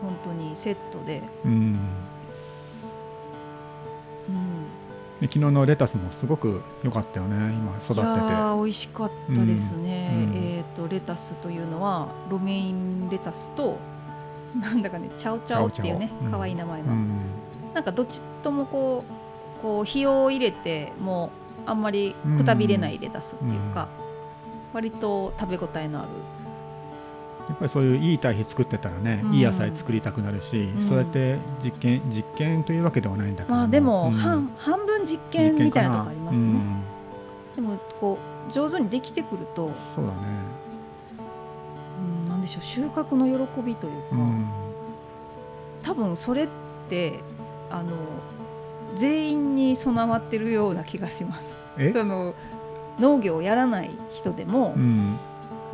[SPEAKER 1] 本当にセットで、
[SPEAKER 2] うん。うん。昨日のレタスもすごく良かったよね。今育て
[SPEAKER 1] いや
[SPEAKER 2] て
[SPEAKER 1] ー美味しかったですね、
[SPEAKER 2] うん。うん。
[SPEAKER 1] えっ、とレタスというのはロメインレタスと なんだかねチャオチャオっていうね可愛い名前の、
[SPEAKER 2] うん。
[SPEAKER 1] なんかどっちともこうこう火を入れてもうあんまりくたびれないレタスっていうか、割と食べ応えのある。
[SPEAKER 2] やっぱりそういういい堆肥作ってたらね、
[SPEAKER 1] うん。
[SPEAKER 2] いい野菜作りたくなるし、
[SPEAKER 1] ん。
[SPEAKER 2] そうやって実験実験というわけではないんだけど
[SPEAKER 1] まあでも、
[SPEAKER 2] うん。
[SPEAKER 1] 半半分実験みたいなとこありますね、
[SPEAKER 2] うん。
[SPEAKER 1] でもこう上手にできてくると、
[SPEAKER 2] そうだね、
[SPEAKER 1] うん、なんでしょう収穫の喜びというか、
[SPEAKER 2] うん。
[SPEAKER 1] 多分それってあの全員に備わってるような気がします。
[SPEAKER 2] え？
[SPEAKER 1] その農業をやらない人でも、
[SPEAKER 2] うん。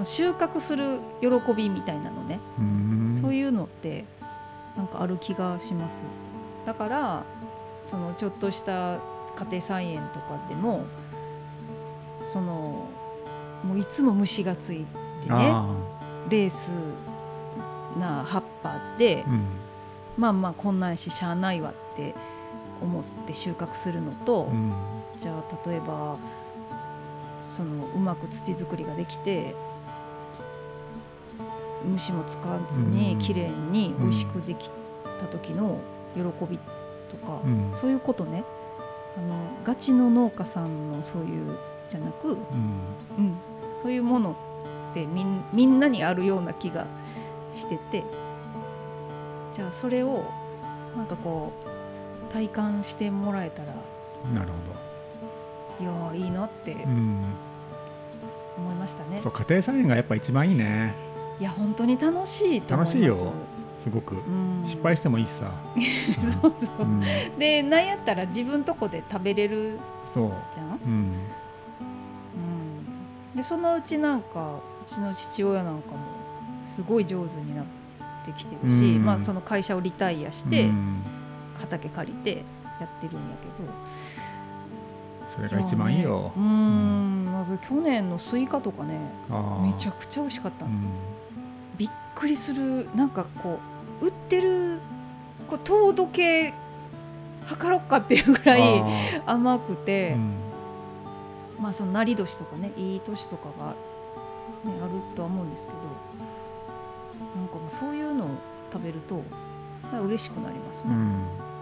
[SPEAKER 1] 収穫する喜びみたいなのね、
[SPEAKER 2] うん。
[SPEAKER 1] そういうのってなんかある気がします。だからそのちょっとした家庭菜園とかでもそのもういつも虫がついてね
[SPEAKER 2] あ
[SPEAKER 1] レースな葉っぱで、
[SPEAKER 2] あうん。
[SPEAKER 1] まあまあこんなんやししゃあないわって思って収穫するのと、
[SPEAKER 2] うん
[SPEAKER 1] じゃあ例えばそのうまく土作りができて虫も使わず
[SPEAKER 2] うん。
[SPEAKER 1] に綺麗に美味しくできた時の喜びとか、
[SPEAKER 2] うん。
[SPEAKER 1] そういうことね。あのガチの農家さんのそういうじゃなく、
[SPEAKER 2] うん。
[SPEAKER 1] うん、そういうものってみんみんなにあるような気がしててじゃあそれをなんかこう体感してもらえたら
[SPEAKER 2] なる
[SPEAKER 1] いやーいいなって思いましたね。
[SPEAKER 2] そう家庭菜園がやっぱ一番いいね。
[SPEAKER 1] いや本当に楽しいと。
[SPEAKER 2] 楽しいよすごく、
[SPEAKER 1] うん、
[SPEAKER 2] 失敗してもいいしさ、
[SPEAKER 1] そうそう。
[SPEAKER 2] うん、
[SPEAKER 1] でなんやったら自分とこで食べれる
[SPEAKER 2] そう、
[SPEAKER 1] じゃん？
[SPEAKER 2] うん、
[SPEAKER 1] うん、でそのうちなんかうちの父親なんかもすごい上手になってきてるし、
[SPEAKER 2] うん。
[SPEAKER 1] まあ、その会社をリタイアして
[SPEAKER 2] うん。
[SPEAKER 1] 畑借りてやってるんやけど
[SPEAKER 2] それが一番いいよ。
[SPEAKER 1] やね。うん。まず去年のスイカとかねめちゃくちゃ美味しかった。の、
[SPEAKER 2] うん。
[SPEAKER 1] びっくりする。なんかこう売ってるこう糖度計測ろっかっていうぐらい
[SPEAKER 2] あ
[SPEAKER 1] 甘く
[SPEAKER 2] ー
[SPEAKER 1] て、
[SPEAKER 2] うん。
[SPEAKER 1] まあそのなり年とかねいい年とかが、ね、あるとは思うんですけど。なんかもうそういうのを食べるとまあ嬉しくなりますね、
[SPEAKER 2] うん
[SPEAKER 1] うん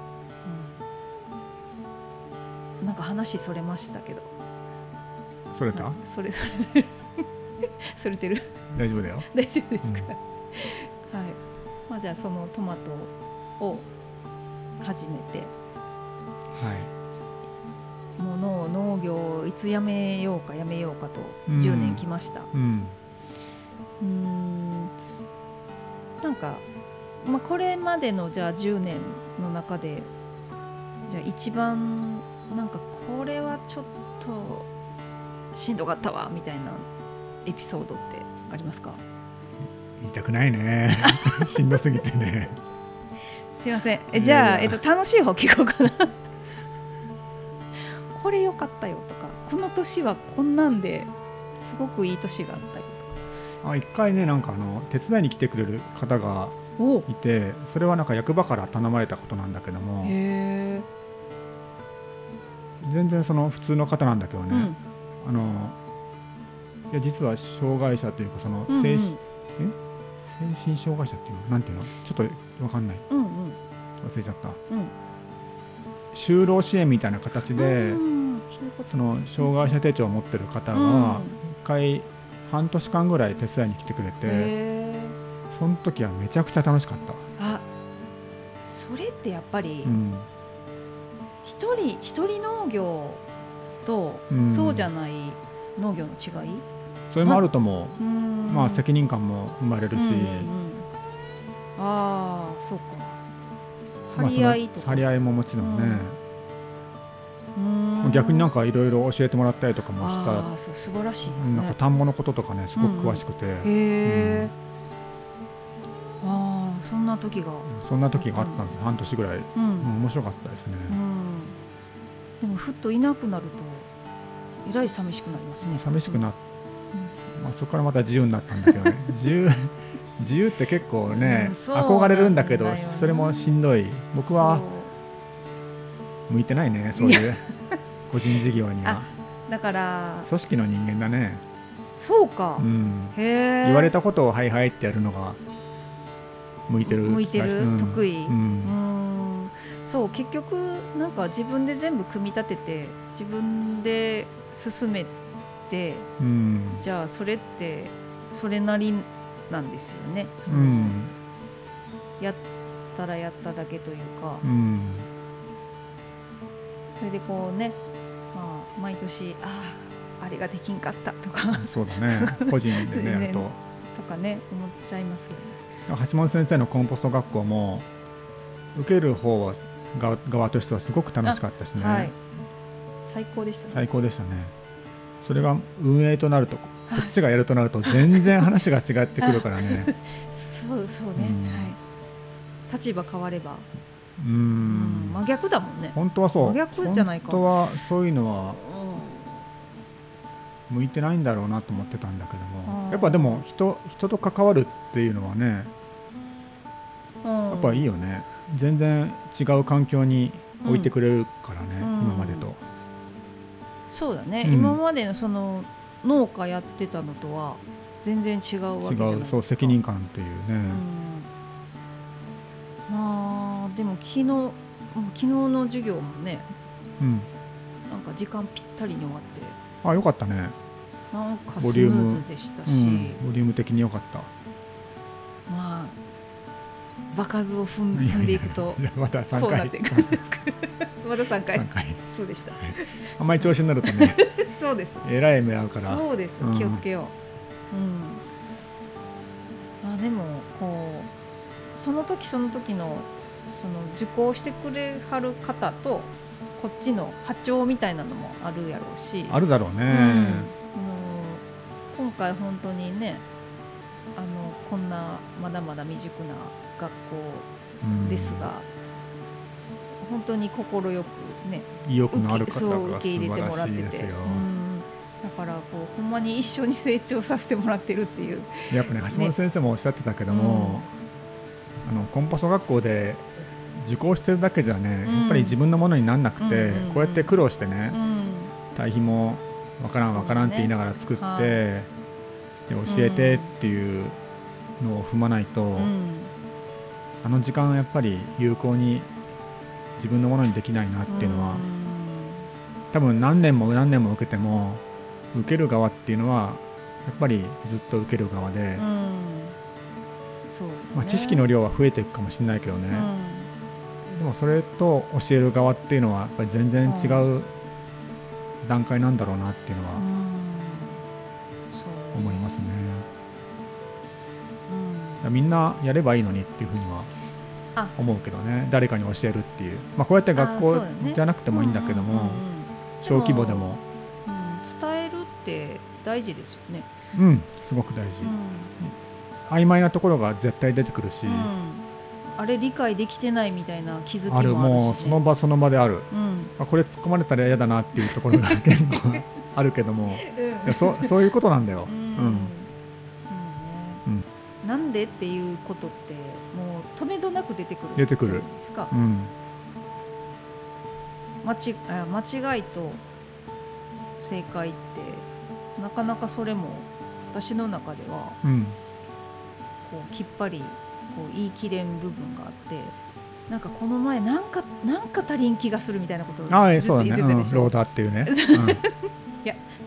[SPEAKER 1] なんか話それましたけど。
[SPEAKER 2] それた？
[SPEAKER 1] それそれそれ。てる？
[SPEAKER 2] 大丈夫だよ。
[SPEAKER 1] 大丈夫ですか、
[SPEAKER 2] うん。
[SPEAKER 1] はい。まあじゃあそのトマトを始めて。
[SPEAKER 2] はい。
[SPEAKER 1] もう農農業をいつやめようかやめようかと
[SPEAKER 2] うん。
[SPEAKER 1] 10年来ました。
[SPEAKER 2] うん。
[SPEAKER 1] うーん。なんか、まあ、これまでのじゃあ10年の中でじゃあ一番なんかこれはちょっとしんどかったわみたいなエピソードってありますか？
[SPEAKER 2] 言いたくないね。しんどすぎてね。
[SPEAKER 1] すいません。えじゃあ、えっと、楽しい方聞こうかな。これ良かったよとかこの年はこんなんですごくいい年があったよ
[SPEAKER 2] あ一回ねなんかあの手伝いに来てくれる方がいてそれはなんか役場から頼まれたことなんだけども全然その普通の方なんだけどね、
[SPEAKER 1] うん。
[SPEAKER 2] あのいや実は障害者というかその
[SPEAKER 1] うんうん。
[SPEAKER 2] 精神、え？精神障害者っていうの？なんていうの？ちょっとわかんない。
[SPEAKER 1] うんうん。
[SPEAKER 2] 忘れちゃった。
[SPEAKER 1] うん。
[SPEAKER 2] 就労支援みたいな形で、
[SPEAKER 1] うんそ
[SPEAKER 2] の障害者手帳を持ってる方
[SPEAKER 1] うん。
[SPEAKER 2] が一回半年間ぐらい手伝いに来てくれて、
[SPEAKER 1] へ
[SPEAKER 2] その時はめちゃくちゃ楽しかった、
[SPEAKER 1] ーあそれってやっぱり
[SPEAKER 2] うん
[SPEAKER 1] 一人一人農業と
[SPEAKER 2] うん。
[SPEAKER 1] そうじゃない農業の違い、
[SPEAKER 2] それもあると思う、
[SPEAKER 1] うん。
[SPEAKER 2] まあ責任感も生まれるし、
[SPEAKER 1] うんうんうん。ああそうか。
[SPEAKER 2] まあ
[SPEAKER 1] 張り合いとか、
[SPEAKER 2] その張り合いももちろんね、
[SPEAKER 1] うん。
[SPEAKER 2] 逆になんかいろいろ教えてもらったりとかもした。
[SPEAKER 1] ああそう素晴らしいね。
[SPEAKER 2] うんなんか単語のこととかねすごく詳しくて、
[SPEAKER 1] へえ、ああそんな時が。
[SPEAKER 2] そんな時があったんです、半年ぐらい、
[SPEAKER 1] うん、
[SPEAKER 2] うん面白かったですね、
[SPEAKER 1] うん、でもふっといなくなるとえらい寂しくなりますね。
[SPEAKER 2] 寂しくなっ、まあ、そこからまた自由になったんだけどね。自由自由って結構ね、
[SPEAKER 1] うん
[SPEAKER 2] 憧れるんだけどそれもしんどい。僕は向いてないねそういう個人事業には。
[SPEAKER 1] だから
[SPEAKER 2] 組織の人間だね、
[SPEAKER 1] そうか、
[SPEAKER 2] うん、
[SPEAKER 1] へえ。
[SPEAKER 2] 言われたことをはいはいってやるのが向いてる
[SPEAKER 1] 向いてる？
[SPEAKER 2] うん。
[SPEAKER 1] 得意？
[SPEAKER 2] う
[SPEAKER 1] うんんそう結局なんか自分で全部組み立てて自分で進めて
[SPEAKER 2] うん。
[SPEAKER 1] じゃあそれってそれなりなんですよね、その
[SPEAKER 2] うん。
[SPEAKER 1] やったらやっただけというか、
[SPEAKER 2] うん。
[SPEAKER 1] それでこうね、まあ、毎年あああれができんかったとか。
[SPEAKER 2] そうだね。個人でね やると。
[SPEAKER 1] とかね思っちゃいますよね。
[SPEAKER 2] 橋本先生のコンポスト学校も受ける方は側側としてはすごく楽しかったしね、
[SPEAKER 1] はい、最高でしたね。
[SPEAKER 2] 最高でしたね。それが運営となるとこっちがやるとなると全然話が違ってくるからね。
[SPEAKER 1] そうそうね、
[SPEAKER 2] うん。
[SPEAKER 1] はい。立場変われば、
[SPEAKER 2] う
[SPEAKER 1] うん。
[SPEAKER 2] ん
[SPEAKER 1] 真逆だもんね。
[SPEAKER 2] 本当はそう。
[SPEAKER 1] 真逆じゃないか。
[SPEAKER 2] 本当はそういうのは
[SPEAKER 1] う
[SPEAKER 2] 向いてないんだろうなと思ってたんだけども。やっぱでも人人と関わるっていうのはねやっぱいいよね全然違う環境に置いてくれるからね、
[SPEAKER 1] うん。
[SPEAKER 2] 今までと。
[SPEAKER 1] そうだね、
[SPEAKER 2] うん。
[SPEAKER 1] 今までのその農家やってたのとは全然違うわけじゃない
[SPEAKER 2] 違うそう責任感っていうね、
[SPEAKER 1] うん、まあでも昨日昨日の授業もね
[SPEAKER 2] うん。
[SPEAKER 1] なんか時間ぴったりに終わって。
[SPEAKER 2] あよかったね、
[SPEAKER 1] なんかスム
[SPEAKER 2] ボリュー
[SPEAKER 1] ズでしたし、
[SPEAKER 2] うん、ボリューム的によかった。
[SPEAKER 1] まあ場数を踏んでいくと
[SPEAKER 2] いやまた3回。
[SPEAKER 1] こうなっていくんですか？まだ3回。
[SPEAKER 2] 3回。
[SPEAKER 1] そうでした。
[SPEAKER 2] あんまり調子になるとね
[SPEAKER 1] そうです。
[SPEAKER 2] えらい目合うから。
[SPEAKER 1] そうです。
[SPEAKER 2] うん。
[SPEAKER 1] 気をつけよう。うん。あでもこうその時その時のその受講してくれはる方とこっちの波長みたいなのもあるやろうし。
[SPEAKER 2] あるだろうね、
[SPEAKER 1] うん。あの今回本当にねあのこんなまだまだ未熟な学校
[SPEAKER 2] うん。
[SPEAKER 1] ですが、本当に快くね
[SPEAKER 2] 意欲のある方が素
[SPEAKER 1] 受け入れて
[SPEAKER 2] 晴ら
[SPEAKER 1] もらってて、
[SPEAKER 2] しいですよ、
[SPEAKER 1] うん、だからこうほんまに一緒に成長させてもらってるっていう。
[SPEAKER 2] やっぱね橋本先生もおっしゃってたけども、あのコンポスト学校で受講してるだけじゃね、
[SPEAKER 1] うん。
[SPEAKER 2] やっぱり自分のものにならなくて、
[SPEAKER 1] うんうんうん。
[SPEAKER 2] こうやって苦労してね
[SPEAKER 1] う、ん。
[SPEAKER 2] 堆肥もわからんわからんって言いながら作って、
[SPEAKER 1] はい
[SPEAKER 2] で教えてっていうのを踏まないと、
[SPEAKER 1] うん。
[SPEAKER 2] あの時間やっぱり有効に自分のものにできないなっていうのは、多分何年も何年も受けても受ける側っていうのはやっぱりずっと受ける側で、
[SPEAKER 1] うん。ね。
[SPEAKER 2] まあ、知識の量は増えていくかもしれないけどね、
[SPEAKER 1] うん。
[SPEAKER 2] でもそれと教える側っていうのはやっぱり全然違う段階なんだろうなっていうのは思いますね。
[SPEAKER 1] うん。
[SPEAKER 2] みんなやればいいのにっていうふうには
[SPEAKER 1] あ。
[SPEAKER 2] 思うけどね。誰かに教えるっていう、まあ、こうやって学校じゃなくてもいいんだけども、
[SPEAKER 1] うんうんうん。
[SPEAKER 2] 小規模でも。
[SPEAKER 1] うん伝えるって大事ですよね。
[SPEAKER 2] うんすごく大事、曖昧なところが絶対出てくるし、
[SPEAKER 1] うん。あれ理解できてないみたいな気づきも
[SPEAKER 2] ある
[SPEAKER 1] ね、
[SPEAKER 2] もうその場その場である、
[SPEAKER 1] うん。
[SPEAKER 2] あこれ突っ込まれたら嫌だなっていうところが結構 あるけども。
[SPEAKER 1] うん。
[SPEAKER 2] いやそそういうことなんだよ、
[SPEAKER 1] うん。
[SPEAKER 2] うん。
[SPEAKER 1] うん。ね
[SPEAKER 2] うん。
[SPEAKER 1] なんでっていうことってもう止めどなく出てくる
[SPEAKER 2] 出てくる
[SPEAKER 1] ですか。
[SPEAKER 2] う、ん。
[SPEAKER 1] 間間違いと正解ってなかなかそれも私の中では
[SPEAKER 2] うん。
[SPEAKER 1] こうきっぱりこう言い切れん部分があってなんかこの前なんかなんか足りん気がするみたいなことをずっ言ってたでしょ、
[SPEAKER 2] ローダーっていうね、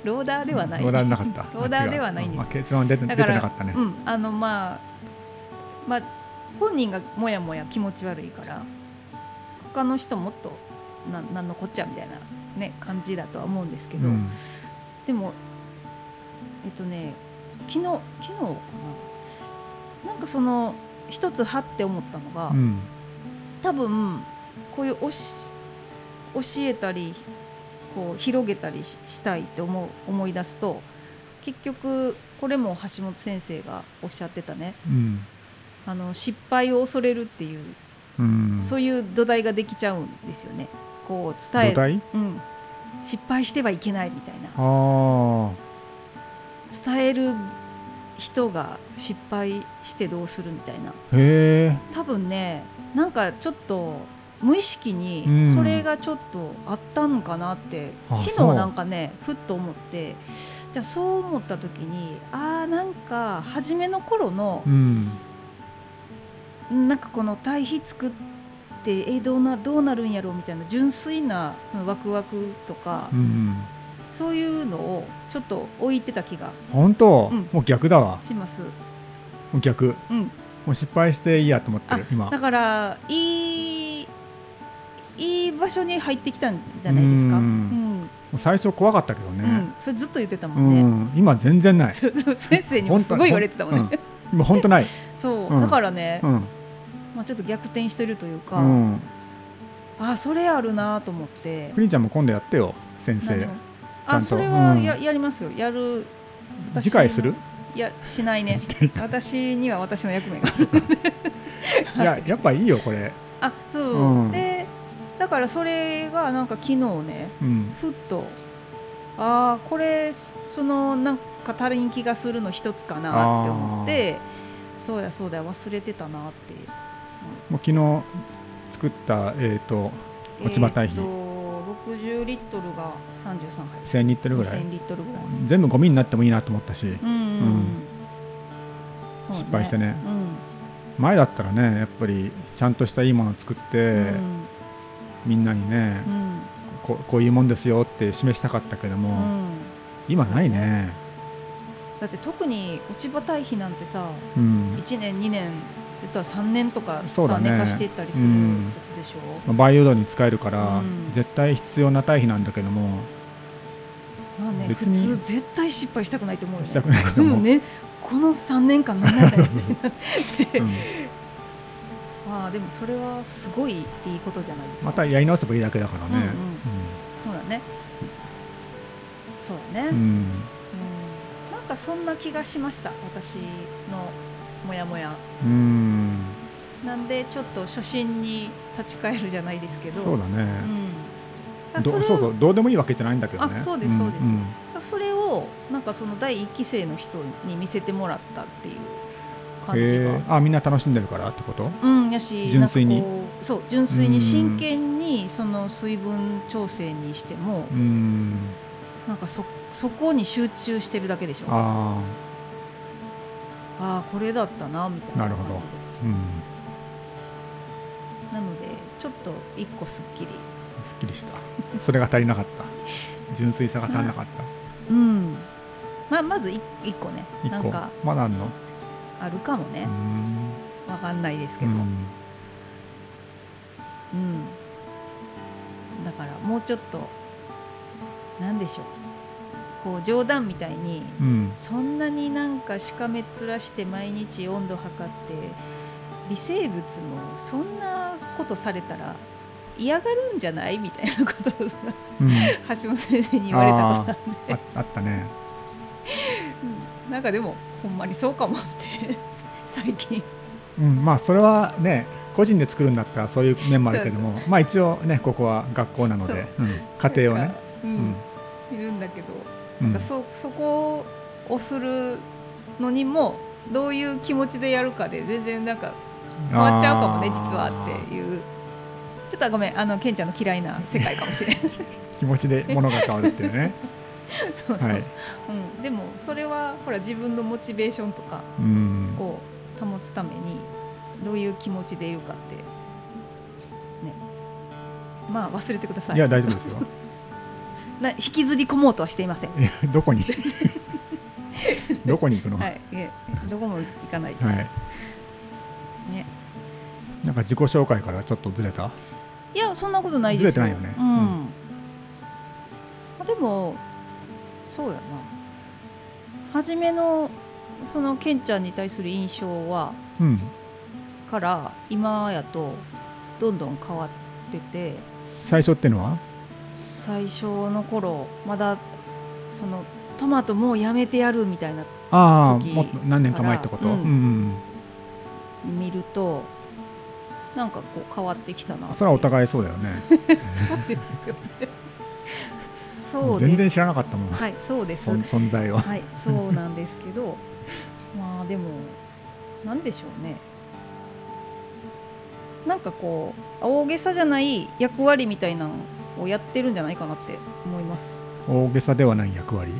[SPEAKER 1] ローダーではない、
[SPEAKER 2] ローダーなかった。
[SPEAKER 1] ローダーではないんです。
[SPEAKER 2] まあ、結論出て出てなかったね、
[SPEAKER 1] うん、あのまあまあ本人がもやもや気持ち悪いから他の人もっとななんのこっちゃみたいなね感じだとは思うんですけど、
[SPEAKER 2] うん。
[SPEAKER 1] でもえっとね昨日昨日かな。なんかその一つはって思ったのが、
[SPEAKER 2] うん。
[SPEAKER 1] 多分こういうおし教えたりこう広げたりししたいって思う思い出すと結局これも橋本先生がおっしゃってたね。
[SPEAKER 2] うん。
[SPEAKER 1] あの失敗を恐れるっていう、
[SPEAKER 2] うん、
[SPEAKER 1] そういう土台ができちゃうんですよね。こう伝えうん、失敗してはいけないみたいな。
[SPEAKER 2] あ
[SPEAKER 1] 伝える人が失敗してどうするみたいな。多分ねなんかちょっと無意識に
[SPEAKER 2] うん。
[SPEAKER 1] それがちょっとあったんかなって、
[SPEAKER 2] う
[SPEAKER 1] 昨日なんかねふっと思ってじゃあそう思った時にあーなんか初めの頃の
[SPEAKER 2] うん。
[SPEAKER 1] なんかこの対比作ってえどうなどうなるんやろうみたいな純粋なうんワクワクとか、
[SPEAKER 2] うん
[SPEAKER 1] そういうのをちょっと置いてた気が。
[SPEAKER 2] 本当、
[SPEAKER 1] うん。
[SPEAKER 2] もう逆だわ。
[SPEAKER 1] します。
[SPEAKER 2] もう逆。
[SPEAKER 1] うん、
[SPEAKER 2] もう失敗していいやと思ってる今。
[SPEAKER 1] だからいいいい場所に入ってきたんじゃないですか。
[SPEAKER 2] う
[SPEAKER 1] うん。
[SPEAKER 2] 最初怖かったけど
[SPEAKER 1] う
[SPEAKER 2] ね
[SPEAKER 1] ん、それずっと言ってた
[SPEAKER 2] う
[SPEAKER 1] もんね。
[SPEAKER 2] ん、今全然ない。
[SPEAKER 1] 先生にもすごい言われてたもんね。
[SPEAKER 2] うん。今本当ない、
[SPEAKER 1] そう、
[SPEAKER 2] うん。
[SPEAKER 1] だからね、
[SPEAKER 2] うん。
[SPEAKER 1] まあちょっと逆転してるというか、
[SPEAKER 2] うん、
[SPEAKER 1] あそれあるなと思って。
[SPEAKER 2] クリンちゃんも今度やってよ先生。
[SPEAKER 1] 何を？
[SPEAKER 2] ちゃんと。
[SPEAKER 1] あそれは
[SPEAKER 2] うん。
[SPEAKER 1] や,、やりますよ。やる。私
[SPEAKER 2] 次回する？
[SPEAKER 1] いやしないね。私には私の役目が。
[SPEAKER 2] いややっぱいいよこれ。
[SPEAKER 1] あそう、
[SPEAKER 2] う
[SPEAKER 1] だからそれがなんか昨日ね
[SPEAKER 2] うん。
[SPEAKER 1] ふっとああこれそのなんか足りん気がするの一つかなって思ってそうだそうだ忘れてたなって。
[SPEAKER 2] もう昨日作ったえっ、と落ち葉堆肥。
[SPEAKER 1] えーと60リットルが33杯。
[SPEAKER 2] 1000リットルぐらい。
[SPEAKER 1] 2000リットルぐらい。
[SPEAKER 2] 全部ゴミになってもいいなと思ったし、
[SPEAKER 1] うんうん
[SPEAKER 2] 失敗してね。
[SPEAKER 1] う
[SPEAKER 2] 前だったらねやっぱりちゃんとしたいいものを作って、
[SPEAKER 1] ん
[SPEAKER 2] みんなにね、
[SPEAKER 1] うん。うん
[SPEAKER 2] ここういうもんですよって示したかったけども、
[SPEAKER 1] うん。
[SPEAKER 2] 今ないね、
[SPEAKER 1] だって特に落ち葉堆肥なんてさ
[SPEAKER 2] うん。
[SPEAKER 1] 1年2年言ったら3年とかさ、
[SPEAKER 2] そうだね。
[SPEAKER 1] 寝かしていったりするや
[SPEAKER 2] うん。
[SPEAKER 1] つでしょ、
[SPEAKER 2] まあ培養土に使えるから、
[SPEAKER 1] うん。
[SPEAKER 2] 絶対必要な堆肥なんだけども
[SPEAKER 1] まあね、普通絶対失敗したくないと思うよね。
[SPEAKER 2] したくないけども、
[SPEAKER 1] うんね。この3年間何やったんやって
[SPEAKER 2] うん
[SPEAKER 1] まあでもそれはすごいいいことじゃないですか。
[SPEAKER 2] またやり直せばいいだけだからね。
[SPEAKER 1] そうだね。そうだね、
[SPEAKER 2] うん。
[SPEAKER 1] うん。なんかそんな気がしました私のモヤモヤ。
[SPEAKER 2] うん。
[SPEAKER 1] なんでちょっと初心に立ち返るじゃないですけど。
[SPEAKER 2] そうだね、
[SPEAKER 1] うん、
[SPEAKER 2] ど
[SPEAKER 1] そ
[SPEAKER 2] そうそう。どうでもいいわけじゃないんだけどね。
[SPEAKER 1] あそうですそうです。
[SPEAKER 2] ん。
[SPEAKER 1] それをなんかその第一期生の人に見せてもらったっていう感じ
[SPEAKER 2] へ
[SPEAKER 1] が
[SPEAKER 2] えあみんな楽しんでるからってこと？
[SPEAKER 1] うんやし
[SPEAKER 2] 純粋に？
[SPEAKER 1] そう純粋
[SPEAKER 2] うん。
[SPEAKER 1] に真剣にその水分調整にしても
[SPEAKER 2] うん。
[SPEAKER 1] なんかそそこに集中してるだけでしょ。あ
[SPEAKER 2] あ
[SPEAKER 1] これだったなみたいな
[SPEAKER 2] なるほど。
[SPEAKER 1] 感じです。
[SPEAKER 2] あうん。
[SPEAKER 1] なのでちょっと一個すっきり。
[SPEAKER 2] すっきりした。それが足りなかった。純粋さが足りなかった。
[SPEAKER 1] うん。まあまず一一個ね。
[SPEAKER 2] 一個。
[SPEAKER 1] なんか
[SPEAKER 2] まだあんの？
[SPEAKER 1] あるかもね。
[SPEAKER 2] うん。
[SPEAKER 1] わかんないですけど、
[SPEAKER 2] うん。
[SPEAKER 1] うん、だからもうちょっとなんでしょう。こう冗談みたいに、
[SPEAKER 2] うん。
[SPEAKER 1] そんなになんかしかめっ面して毎日温度測って微生物もそんなことされたら嫌がるんじゃないみたいなことをさ
[SPEAKER 2] うん。
[SPEAKER 1] 橋本先生に言われたことあって
[SPEAKER 2] ああったね。
[SPEAKER 1] うん。なんかでもほんまにそうかもって 最近。
[SPEAKER 2] うんまあそれはね個人で作るんだったらそういう面もあるけどもまあ一応ねここは学校なので、う。ん家庭をね。
[SPEAKER 1] なんか、う
[SPEAKER 2] うん。ん
[SPEAKER 1] いるんだけど
[SPEAKER 2] うん。
[SPEAKER 1] なんかそそこをするのにもどういう気持ちでやるかで全然なんか変わっちゃうかもね実はっていう。ちょっとごめんあのケンちゃんの嫌いな世界かもしれない。
[SPEAKER 2] 気持ちで物が変わるっていうね
[SPEAKER 1] そうそう、
[SPEAKER 2] はい。
[SPEAKER 1] うん、でもそれはほら自分のモチベーションとか
[SPEAKER 2] うん。
[SPEAKER 1] を保つためにどういう気持ちでいるかってね。まあ忘れてください。
[SPEAKER 2] いや大丈夫ですよ。
[SPEAKER 1] な引きずり込もうとはしていません。
[SPEAKER 2] どこに？どこに行くの？
[SPEAKER 1] はい。どこも行かないです、
[SPEAKER 2] はい。
[SPEAKER 1] ね。
[SPEAKER 2] なんか自己紹介からちょっとずれた？
[SPEAKER 1] いやそんなことないです
[SPEAKER 2] ずれてないよね。
[SPEAKER 1] うん。
[SPEAKER 2] うん。
[SPEAKER 1] あでもそうやな。初めのそのケンちゃんに対する印象は
[SPEAKER 2] うん。
[SPEAKER 1] から今やとどんどん変わってて。
[SPEAKER 2] 最初ってのは？
[SPEAKER 1] 最初の頃まだそのトマトもうやめてやるみたいな時
[SPEAKER 2] ああもっと何年か前ってこと、うん。うん
[SPEAKER 1] 見るとなんかこう変わってきたな
[SPEAKER 2] それはお
[SPEAKER 1] い
[SPEAKER 2] 互いそうだよね。
[SPEAKER 1] そうですよね
[SPEAKER 2] 全然知らなかったもん、
[SPEAKER 1] はいそうです。
[SPEAKER 2] 存在を。
[SPEAKER 1] はいそうなんですけど。まあでもなんでしょうね。なんかこう大げさじゃない役割みたいなのをやってるんじゃないかなって思います。
[SPEAKER 2] 大げさではない役割？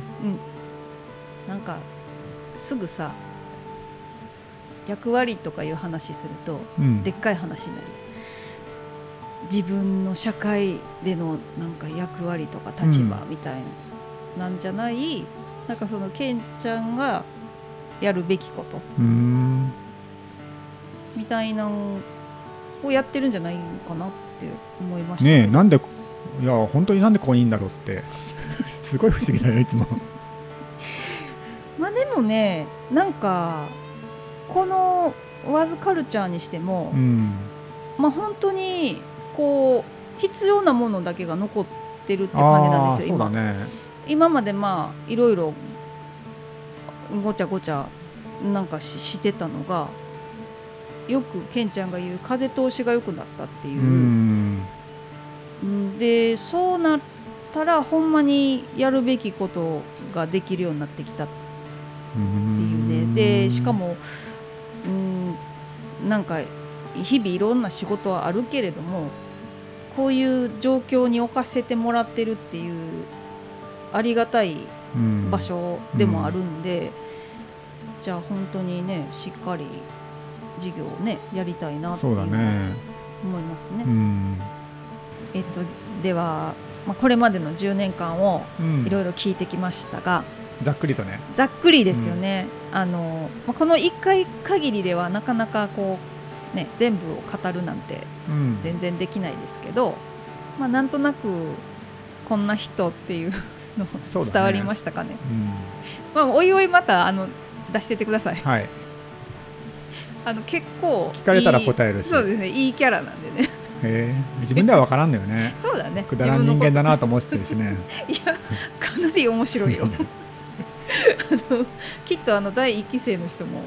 [SPEAKER 1] なんかすぐさ役割とかいう話すると
[SPEAKER 2] うん。
[SPEAKER 1] でっかい話になり自分の社会でのなんか役割とか立場みたいな、なんじゃないなんかそのケンちゃんがやるべきことみたいなのをやってるんじゃないかなって思いました。
[SPEAKER 2] ねえなんでいや本当になんでここにいるんだろうって。すごい不思議だよいつも。
[SPEAKER 1] まあでもねなんかこのワズカルチャーにしても、
[SPEAKER 2] うん。
[SPEAKER 1] まあ本当にこう必要なものだけが残ってるって感じなんですよ今。
[SPEAKER 2] ね。
[SPEAKER 1] 今までまあいろいろごちゃごちゃなんかししてたのがよくケンちゃんが言う風通しが良くなったっていう。でそうなったらほんまにやるべきことができるようになってきたっていうね。でしかもうんなんか日々いろんな仕事はあるけれどもこういう状況に置かせてもらってるっていうありがたい
[SPEAKER 2] うん
[SPEAKER 1] 場所でもあるんで、じゃあ本当にねしっかり事業をねやりたいなってい
[SPEAKER 2] そううだね。
[SPEAKER 1] 思いますね。
[SPEAKER 2] うん。
[SPEAKER 1] えっとでは、まあ、これまでの10年間を
[SPEAKER 2] うん。
[SPEAKER 1] いろいろ聞いてきましたが、
[SPEAKER 2] ざっくりとね。
[SPEAKER 1] ざっくりですよね、あのまあこの1回限りではなかなかこう、ね、全部を語るなんて
[SPEAKER 2] うん。
[SPEAKER 1] 全然できないですけど、まあ、なんとなくこんな人っていうの伝わりましたかね。
[SPEAKER 2] うん。
[SPEAKER 1] まあ、おいおいまたあの出してってください。
[SPEAKER 2] はい。
[SPEAKER 1] あの結構
[SPEAKER 2] 聞かれたら答えるし。
[SPEAKER 1] そうですねいいキャラなんでね。
[SPEAKER 2] へえ。自分では分からんのよね。
[SPEAKER 1] そうだね。
[SPEAKER 2] くだらん人間だなと思ってるしね。
[SPEAKER 1] いやかなり面白いよ。あのきっとあの第一期生の人も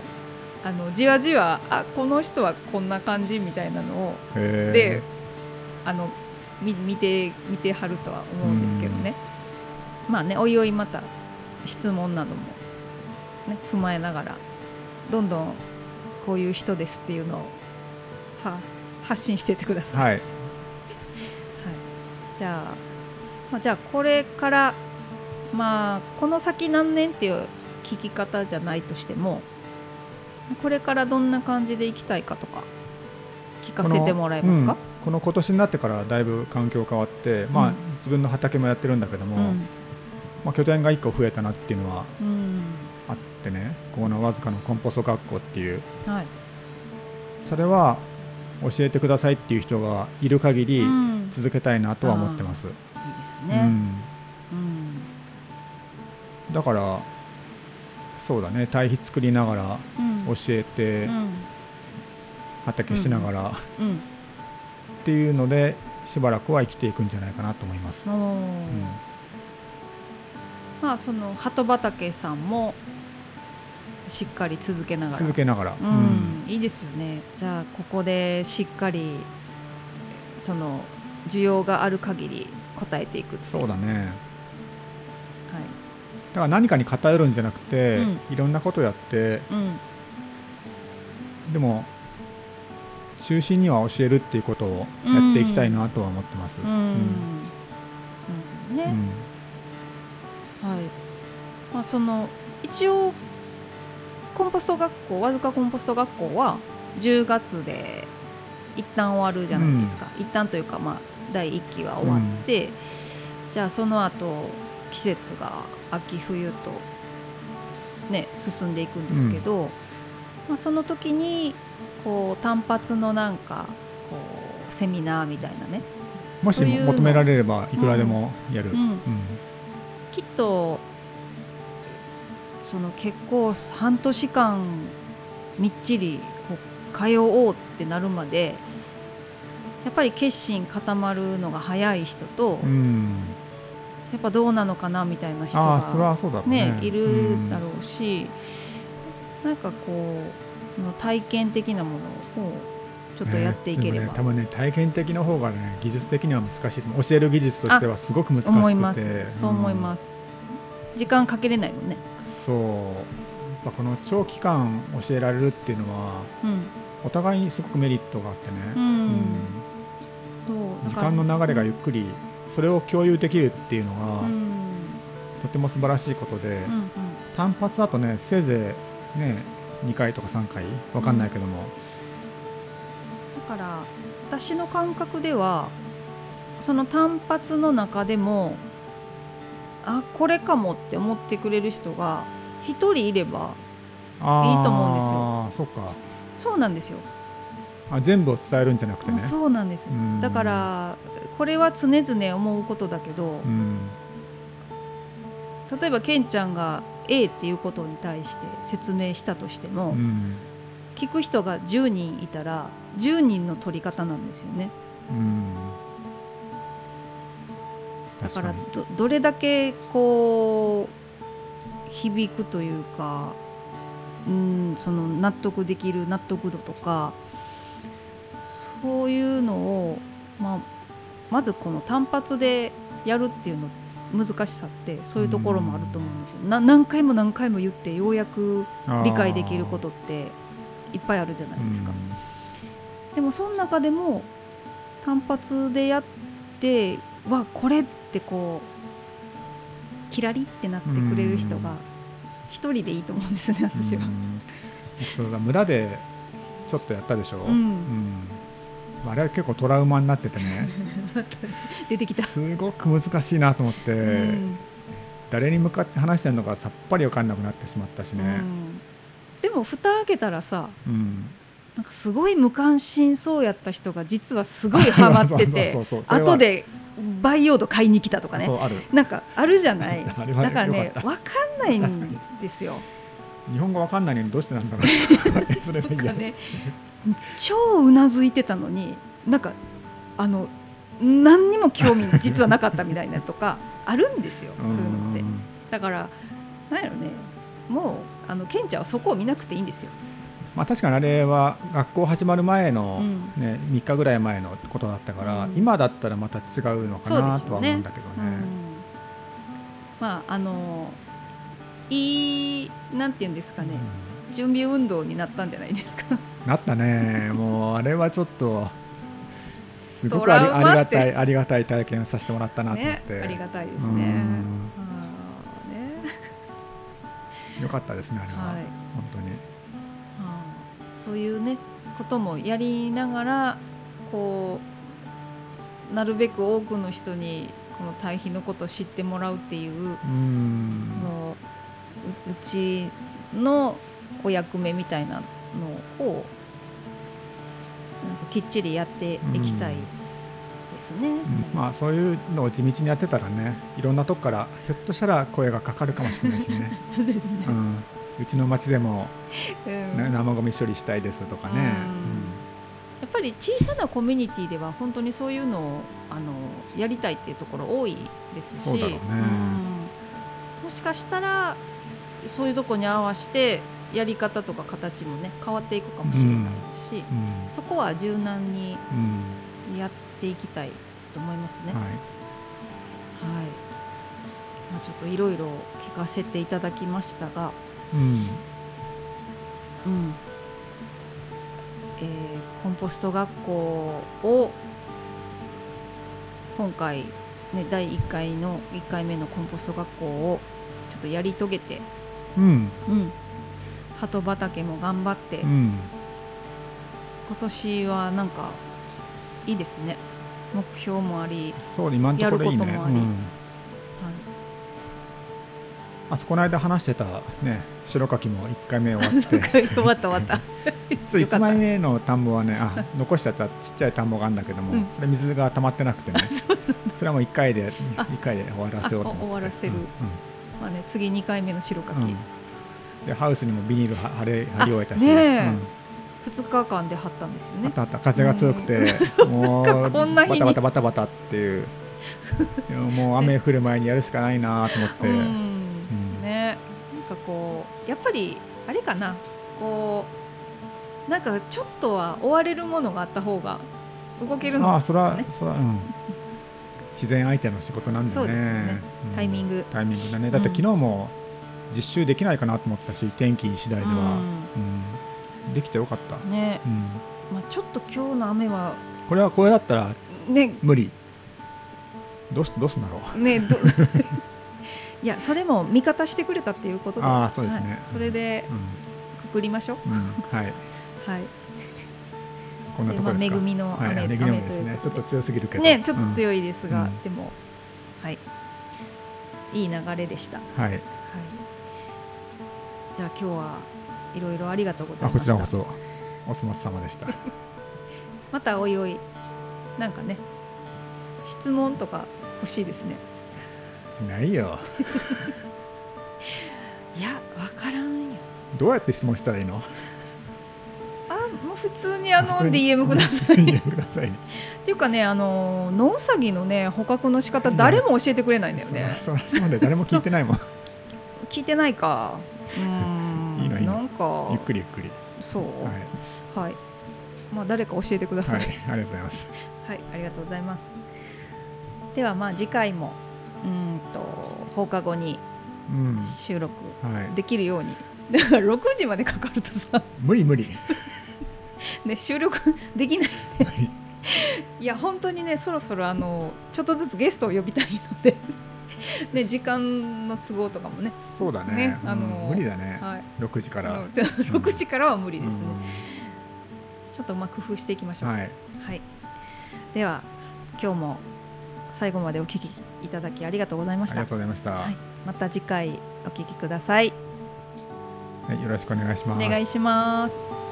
[SPEAKER 1] あのじわじわあこの人はこんな感じみたいなのをであのみ見て見てはるとは思うんですけどね。まあねおいおいまた質問なども、ね、踏まえながらどんどんこういう人ですっていうのをは発信していってください。
[SPEAKER 2] はい。
[SPEAKER 1] はい、じゃあ、まあ、じゃあこれからまあこの先何年っていう聞き方じゃないとしてもこれからどんな感じでいきたいかとか聞かせてもらえますか、
[SPEAKER 2] うんこの今年になってからだいぶ環境変わって、まあ
[SPEAKER 1] うん
[SPEAKER 2] 自分の畑もやってるんだけども、
[SPEAKER 1] うん。
[SPEAKER 2] まあ、拠点が1個増えたなっていうのは
[SPEAKER 1] うん。
[SPEAKER 2] あってね。このわずかのコンポスト学校っていう。
[SPEAKER 1] はい。
[SPEAKER 2] それは教えてくださいっていう人がいる限り
[SPEAKER 1] うん。い
[SPEAKER 2] 続けたいなとは思ってます、
[SPEAKER 1] いですね、
[SPEAKER 2] うん、
[SPEAKER 1] うん。
[SPEAKER 2] だからそうだね。堆肥作りながら
[SPEAKER 1] うん。
[SPEAKER 2] 教えて、
[SPEAKER 1] うん。
[SPEAKER 2] 畑しながら
[SPEAKER 1] うん。
[SPEAKER 2] っていうのでしばらくは生きていくんじゃないかなと思います、うん。
[SPEAKER 1] まあその鳩畑さんもしっかり続けながら。
[SPEAKER 2] 続けながら、
[SPEAKER 1] うん。いいですよね。じゃあここでしっかりその需要がある限り答えていく
[SPEAKER 2] そうだねから何かに偏るんじゃなくて、
[SPEAKER 1] うん。
[SPEAKER 2] いろんなことやって
[SPEAKER 1] うん。
[SPEAKER 2] でも中心には教えるっていうことをやっていきたいなとは思ってます。
[SPEAKER 1] うん、うん、ね、はい。まあ、その一応コンポスト学校わずかコンポスト学校は10月で一旦終わるじゃないですか、うん、一旦というか、まあ、第1期は終わって、うん、じゃあその後季節が秋冬と、ね、進んでいくんですけど、うん、まあ、その時にこう単発のなんかこうセミナーみたいなね。
[SPEAKER 2] もし求められればいくらでもやる、
[SPEAKER 1] きっとその結構半年間みっちり通おうってなるまでやっぱり決心固まるのが早い人と、うん、やっぱどうなのかなみたいな人がね、ねいるだろうし、うん、なんかこうその体験的なものをちょっとやっていければ、ね、
[SPEAKER 2] 多分ね体験的な方がね技術的には難しい。教える技術としてはすごく難しくて。思います。
[SPEAKER 1] そう思います、うん、時間かけれないもんね。
[SPEAKER 2] そう。この長期間教えられるっていうのは、うん、お互いにすごくメリットがあってね、うん、うん、そう時間の流れがゆっくりそれを共有できるっていうのが、とても素晴らしいことで、うんうん、単発だとねせいぜいね2回とか3回？わかんないけども、
[SPEAKER 1] だから私の感覚ではその単発の中でもあこれかもって思ってくれる人が1人いればいいと思うんですよ。
[SPEAKER 2] そ
[SPEAKER 1] うなんですよ
[SPEAKER 2] あ全部を伝えるんじゃなくてね。
[SPEAKER 1] そうなんです。だからこれは常々思うことだけど、例えばケンちゃんが A っていうことに対して説明したとしても、聞く人が10人いたら10人の取り方なんですよね。だからどどれだけこう響くというかうんその納得できる納得度とかそういうのを、まあ、まずこの単発でやるっていうの難しさってそういうところもあると思うんですよ。な何回も何回も言ってようやく理解できることっていっぱいあるじゃないですか。でもその中でも単発でやってわこれってこうキラリってなってくれる人が一人でいいと思うんですね私は。
[SPEAKER 2] そうだ村でちょっとやったでしょ、うん、うん、あれは結構トラウマになっててね。
[SPEAKER 1] 出てきた。
[SPEAKER 2] すごく難しいなと思って、うん、誰に向かって話してるのかさっぱり分かんなくなってしまったしね、うん、
[SPEAKER 1] でも蓋開けたらさ、うん、なんかすごい無関心そうやった人が実はすごいハマってて後で培養土買いに来たとかね。なんかあるじゃない。だからね分かんないんですよ。
[SPEAKER 2] 日本語分かんないのにどうしてなんだろう。それが
[SPEAKER 1] ね超うなずいてたのになんかあの何にも興味 実はなかったみたいなとかあるんですよそういうのって。だからなんやろねもうあのケンちゃんはそこを見なくていいんですよ。
[SPEAKER 2] まあ、確かにあれは学校始まる前の、ね3日ぐらい前のことだったから、今だったらまた違うのかなとは思うんだけどね。
[SPEAKER 1] まああのいいなんていうんですかね、準備運動になったんじゃないですか。
[SPEAKER 2] なったね。もうあれはちょっとすごくありありがたいありがたい体験をさせてもらったなと思って、
[SPEAKER 1] ね、ありがたいですね。ね。
[SPEAKER 2] よかったですねあれは、はい、本当に。
[SPEAKER 1] そういうねこともやりながらこうなるべく多くの人にこの対比のことを知ってもらうっていううそのうちのお役目みたいなのをきっちりやっていきたいですね、うん、
[SPEAKER 2] まあ、そういうのを地道にやってたらねいろんなとこからひょっとしたら声がかかるかもしれないしね。
[SPEAKER 1] そうですね、うん。
[SPEAKER 2] うちの町でも、うん、生ゴミ処理したいですとかね、うん、や
[SPEAKER 1] っぱり小さなコミュニティでは本当にそういうのをあのやりたいっていうところ多いですし、ね、もしかしたらそういうとこに合わせてやり方とか形もね変わっていくかもしれないですし、そこは柔軟にやっていきたいと思いますね。はい、はい。まあ、ちょっといろいろ聞かせていただきましたが、うん、うん、えー、コンポスト学校を今回、ね、第1回の1回目のコンポスト学校をちょっとやり遂げて、
[SPEAKER 2] うん。
[SPEAKER 1] うん、鳩畑も頑張って、
[SPEAKER 2] うん。
[SPEAKER 1] 今年はなんかいいですね。目標もあり、
[SPEAKER 2] そう今のところいいね。
[SPEAKER 1] あ
[SPEAKER 2] そこの間話してたね白柿も1回目終わって。
[SPEAKER 1] はい、終わった終わった。
[SPEAKER 2] そう1
[SPEAKER 1] よかった。
[SPEAKER 2] 枚目の田んぼはねあ残しちゃったちっちゃい田んぼがあるんだけども、
[SPEAKER 1] うん。
[SPEAKER 2] それ水が溜まってなくてね それはもう1回で
[SPEAKER 1] あ
[SPEAKER 2] 一回で終わらせようと思って。
[SPEAKER 1] あ終わらせる。
[SPEAKER 2] うん。
[SPEAKER 1] まあね次2回目の白柿、
[SPEAKER 2] うんうんでハウスにもビニールは貼れ貼り終えたし、
[SPEAKER 1] ねえ。
[SPEAKER 2] うん。
[SPEAKER 1] 2日間で張ったんですよね。
[SPEAKER 2] あったあった。風が強くて、もう
[SPEAKER 1] こんな日に。
[SPEAKER 2] バタバタバタバタっていう。もう雨降る前にやるしかないなと思って、
[SPEAKER 1] ね。なんかこうやっぱりあれかな。こうなんかちょっとは追われるものがあった方が動けるの
[SPEAKER 2] ああそれは、
[SPEAKER 1] ね。
[SPEAKER 2] それはうん。自然相手の仕事なんで
[SPEAKER 1] すね。
[SPEAKER 2] うん。
[SPEAKER 1] タイミング。
[SPEAKER 2] タイミングだね。だって
[SPEAKER 1] うん。
[SPEAKER 2] 昨日も実習できないかなと思ったし天気次第では、うん。できてよかった、
[SPEAKER 1] うんね。
[SPEAKER 2] うん、
[SPEAKER 1] まあちょっと今日の雨は
[SPEAKER 2] これはこれだったら
[SPEAKER 1] ね。
[SPEAKER 2] 無理。どうしどうすんだろう。
[SPEAKER 1] ねど いやそれも味方してくれたっていうことで。
[SPEAKER 2] ああそうですね。
[SPEAKER 1] はい。それで
[SPEAKER 2] う
[SPEAKER 1] くくりましょう、
[SPEAKER 2] ん、うん、はい。
[SPEAKER 1] はい。
[SPEAKER 2] こんなとこですか。
[SPEAKER 1] 恵みの雨,、
[SPEAKER 2] はい、
[SPEAKER 1] 雨
[SPEAKER 2] ネギのみですね。ちょっ
[SPEAKER 1] こと
[SPEAKER 2] と強すぎるけど。
[SPEAKER 1] でねちょっと
[SPEAKER 2] い、
[SPEAKER 1] 強いですが、
[SPEAKER 2] うん。
[SPEAKER 1] でもはい。いい流れでした、
[SPEAKER 2] はい、
[SPEAKER 1] じゃあ今日はいろいろありがとうござ
[SPEAKER 2] あ
[SPEAKER 1] いました。
[SPEAKER 2] こちらこそお粗末様でした。
[SPEAKER 1] またおいおいなんかね質問とか欲しいですね。
[SPEAKER 2] ないよ。
[SPEAKER 1] いやわからんよ。
[SPEAKER 2] どうやって質問したらいいの？
[SPEAKER 1] あもう普通にあの DM ください。
[SPEAKER 2] DM ください。
[SPEAKER 1] っていうかねあのノウサギのね捕獲の仕方誰も教えてくれないんだよね。
[SPEAKER 2] そらそらそうで誰も聞いてないもん
[SPEAKER 1] 聞いてないか
[SPEAKER 2] いいのいいの。
[SPEAKER 1] なんか。
[SPEAKER 2] ゆっくりゆっくり。
[SPEAKER 1] そう。
[SPEAKER 2] はい、
[SPEAKER 1] はい、まあ誰か教えてくださ
[SPEAKER 2] はい。い、ありがとうございます。
[SPEAKER 1] はい、ありがとうございます。ではまあ次回もうーんと放課後に
[SPEAKER 2] うん。
[SPEAKER 1] 収録
[SPEAKER 2] はい。
[SPEAKER 1] できるように、だから6時までかかるとさ、
[SPEAKER 2] 無理無理。
[SPEAKER 1] ね、収録 できない
[SPEAKER 2] 無理。
[SPEAKER 1] いや本当にねそろそろあのちょっとずつゲストを呼びたいので ね時間の都合とかもね、
[SPEAKER 2] そうだね。うん
[SPEAKER 1] ねあの
[SPEAKER 2] 無理だね、
[SPEAKER 1] はい、
[SPEAKER 2] 6時から、
[SPEAKER 1] うん6時からは無理ですね、
[SPEAKER 2] う
[SPEAKER 1] ちょっとまあ工夫していきましょう。
[SPEAKER 2] んはい。
[SPEAKER 1] はい、では今日も最後までお聞きいただきありがとうございました。
[SPEAKER 2] ありが。とうございました、
[SPEAKER 1] はい、また次回お聞きください。
[SPEAKER 2] はい、よろしくお願いします。
[SPEAKER 1] お願いします。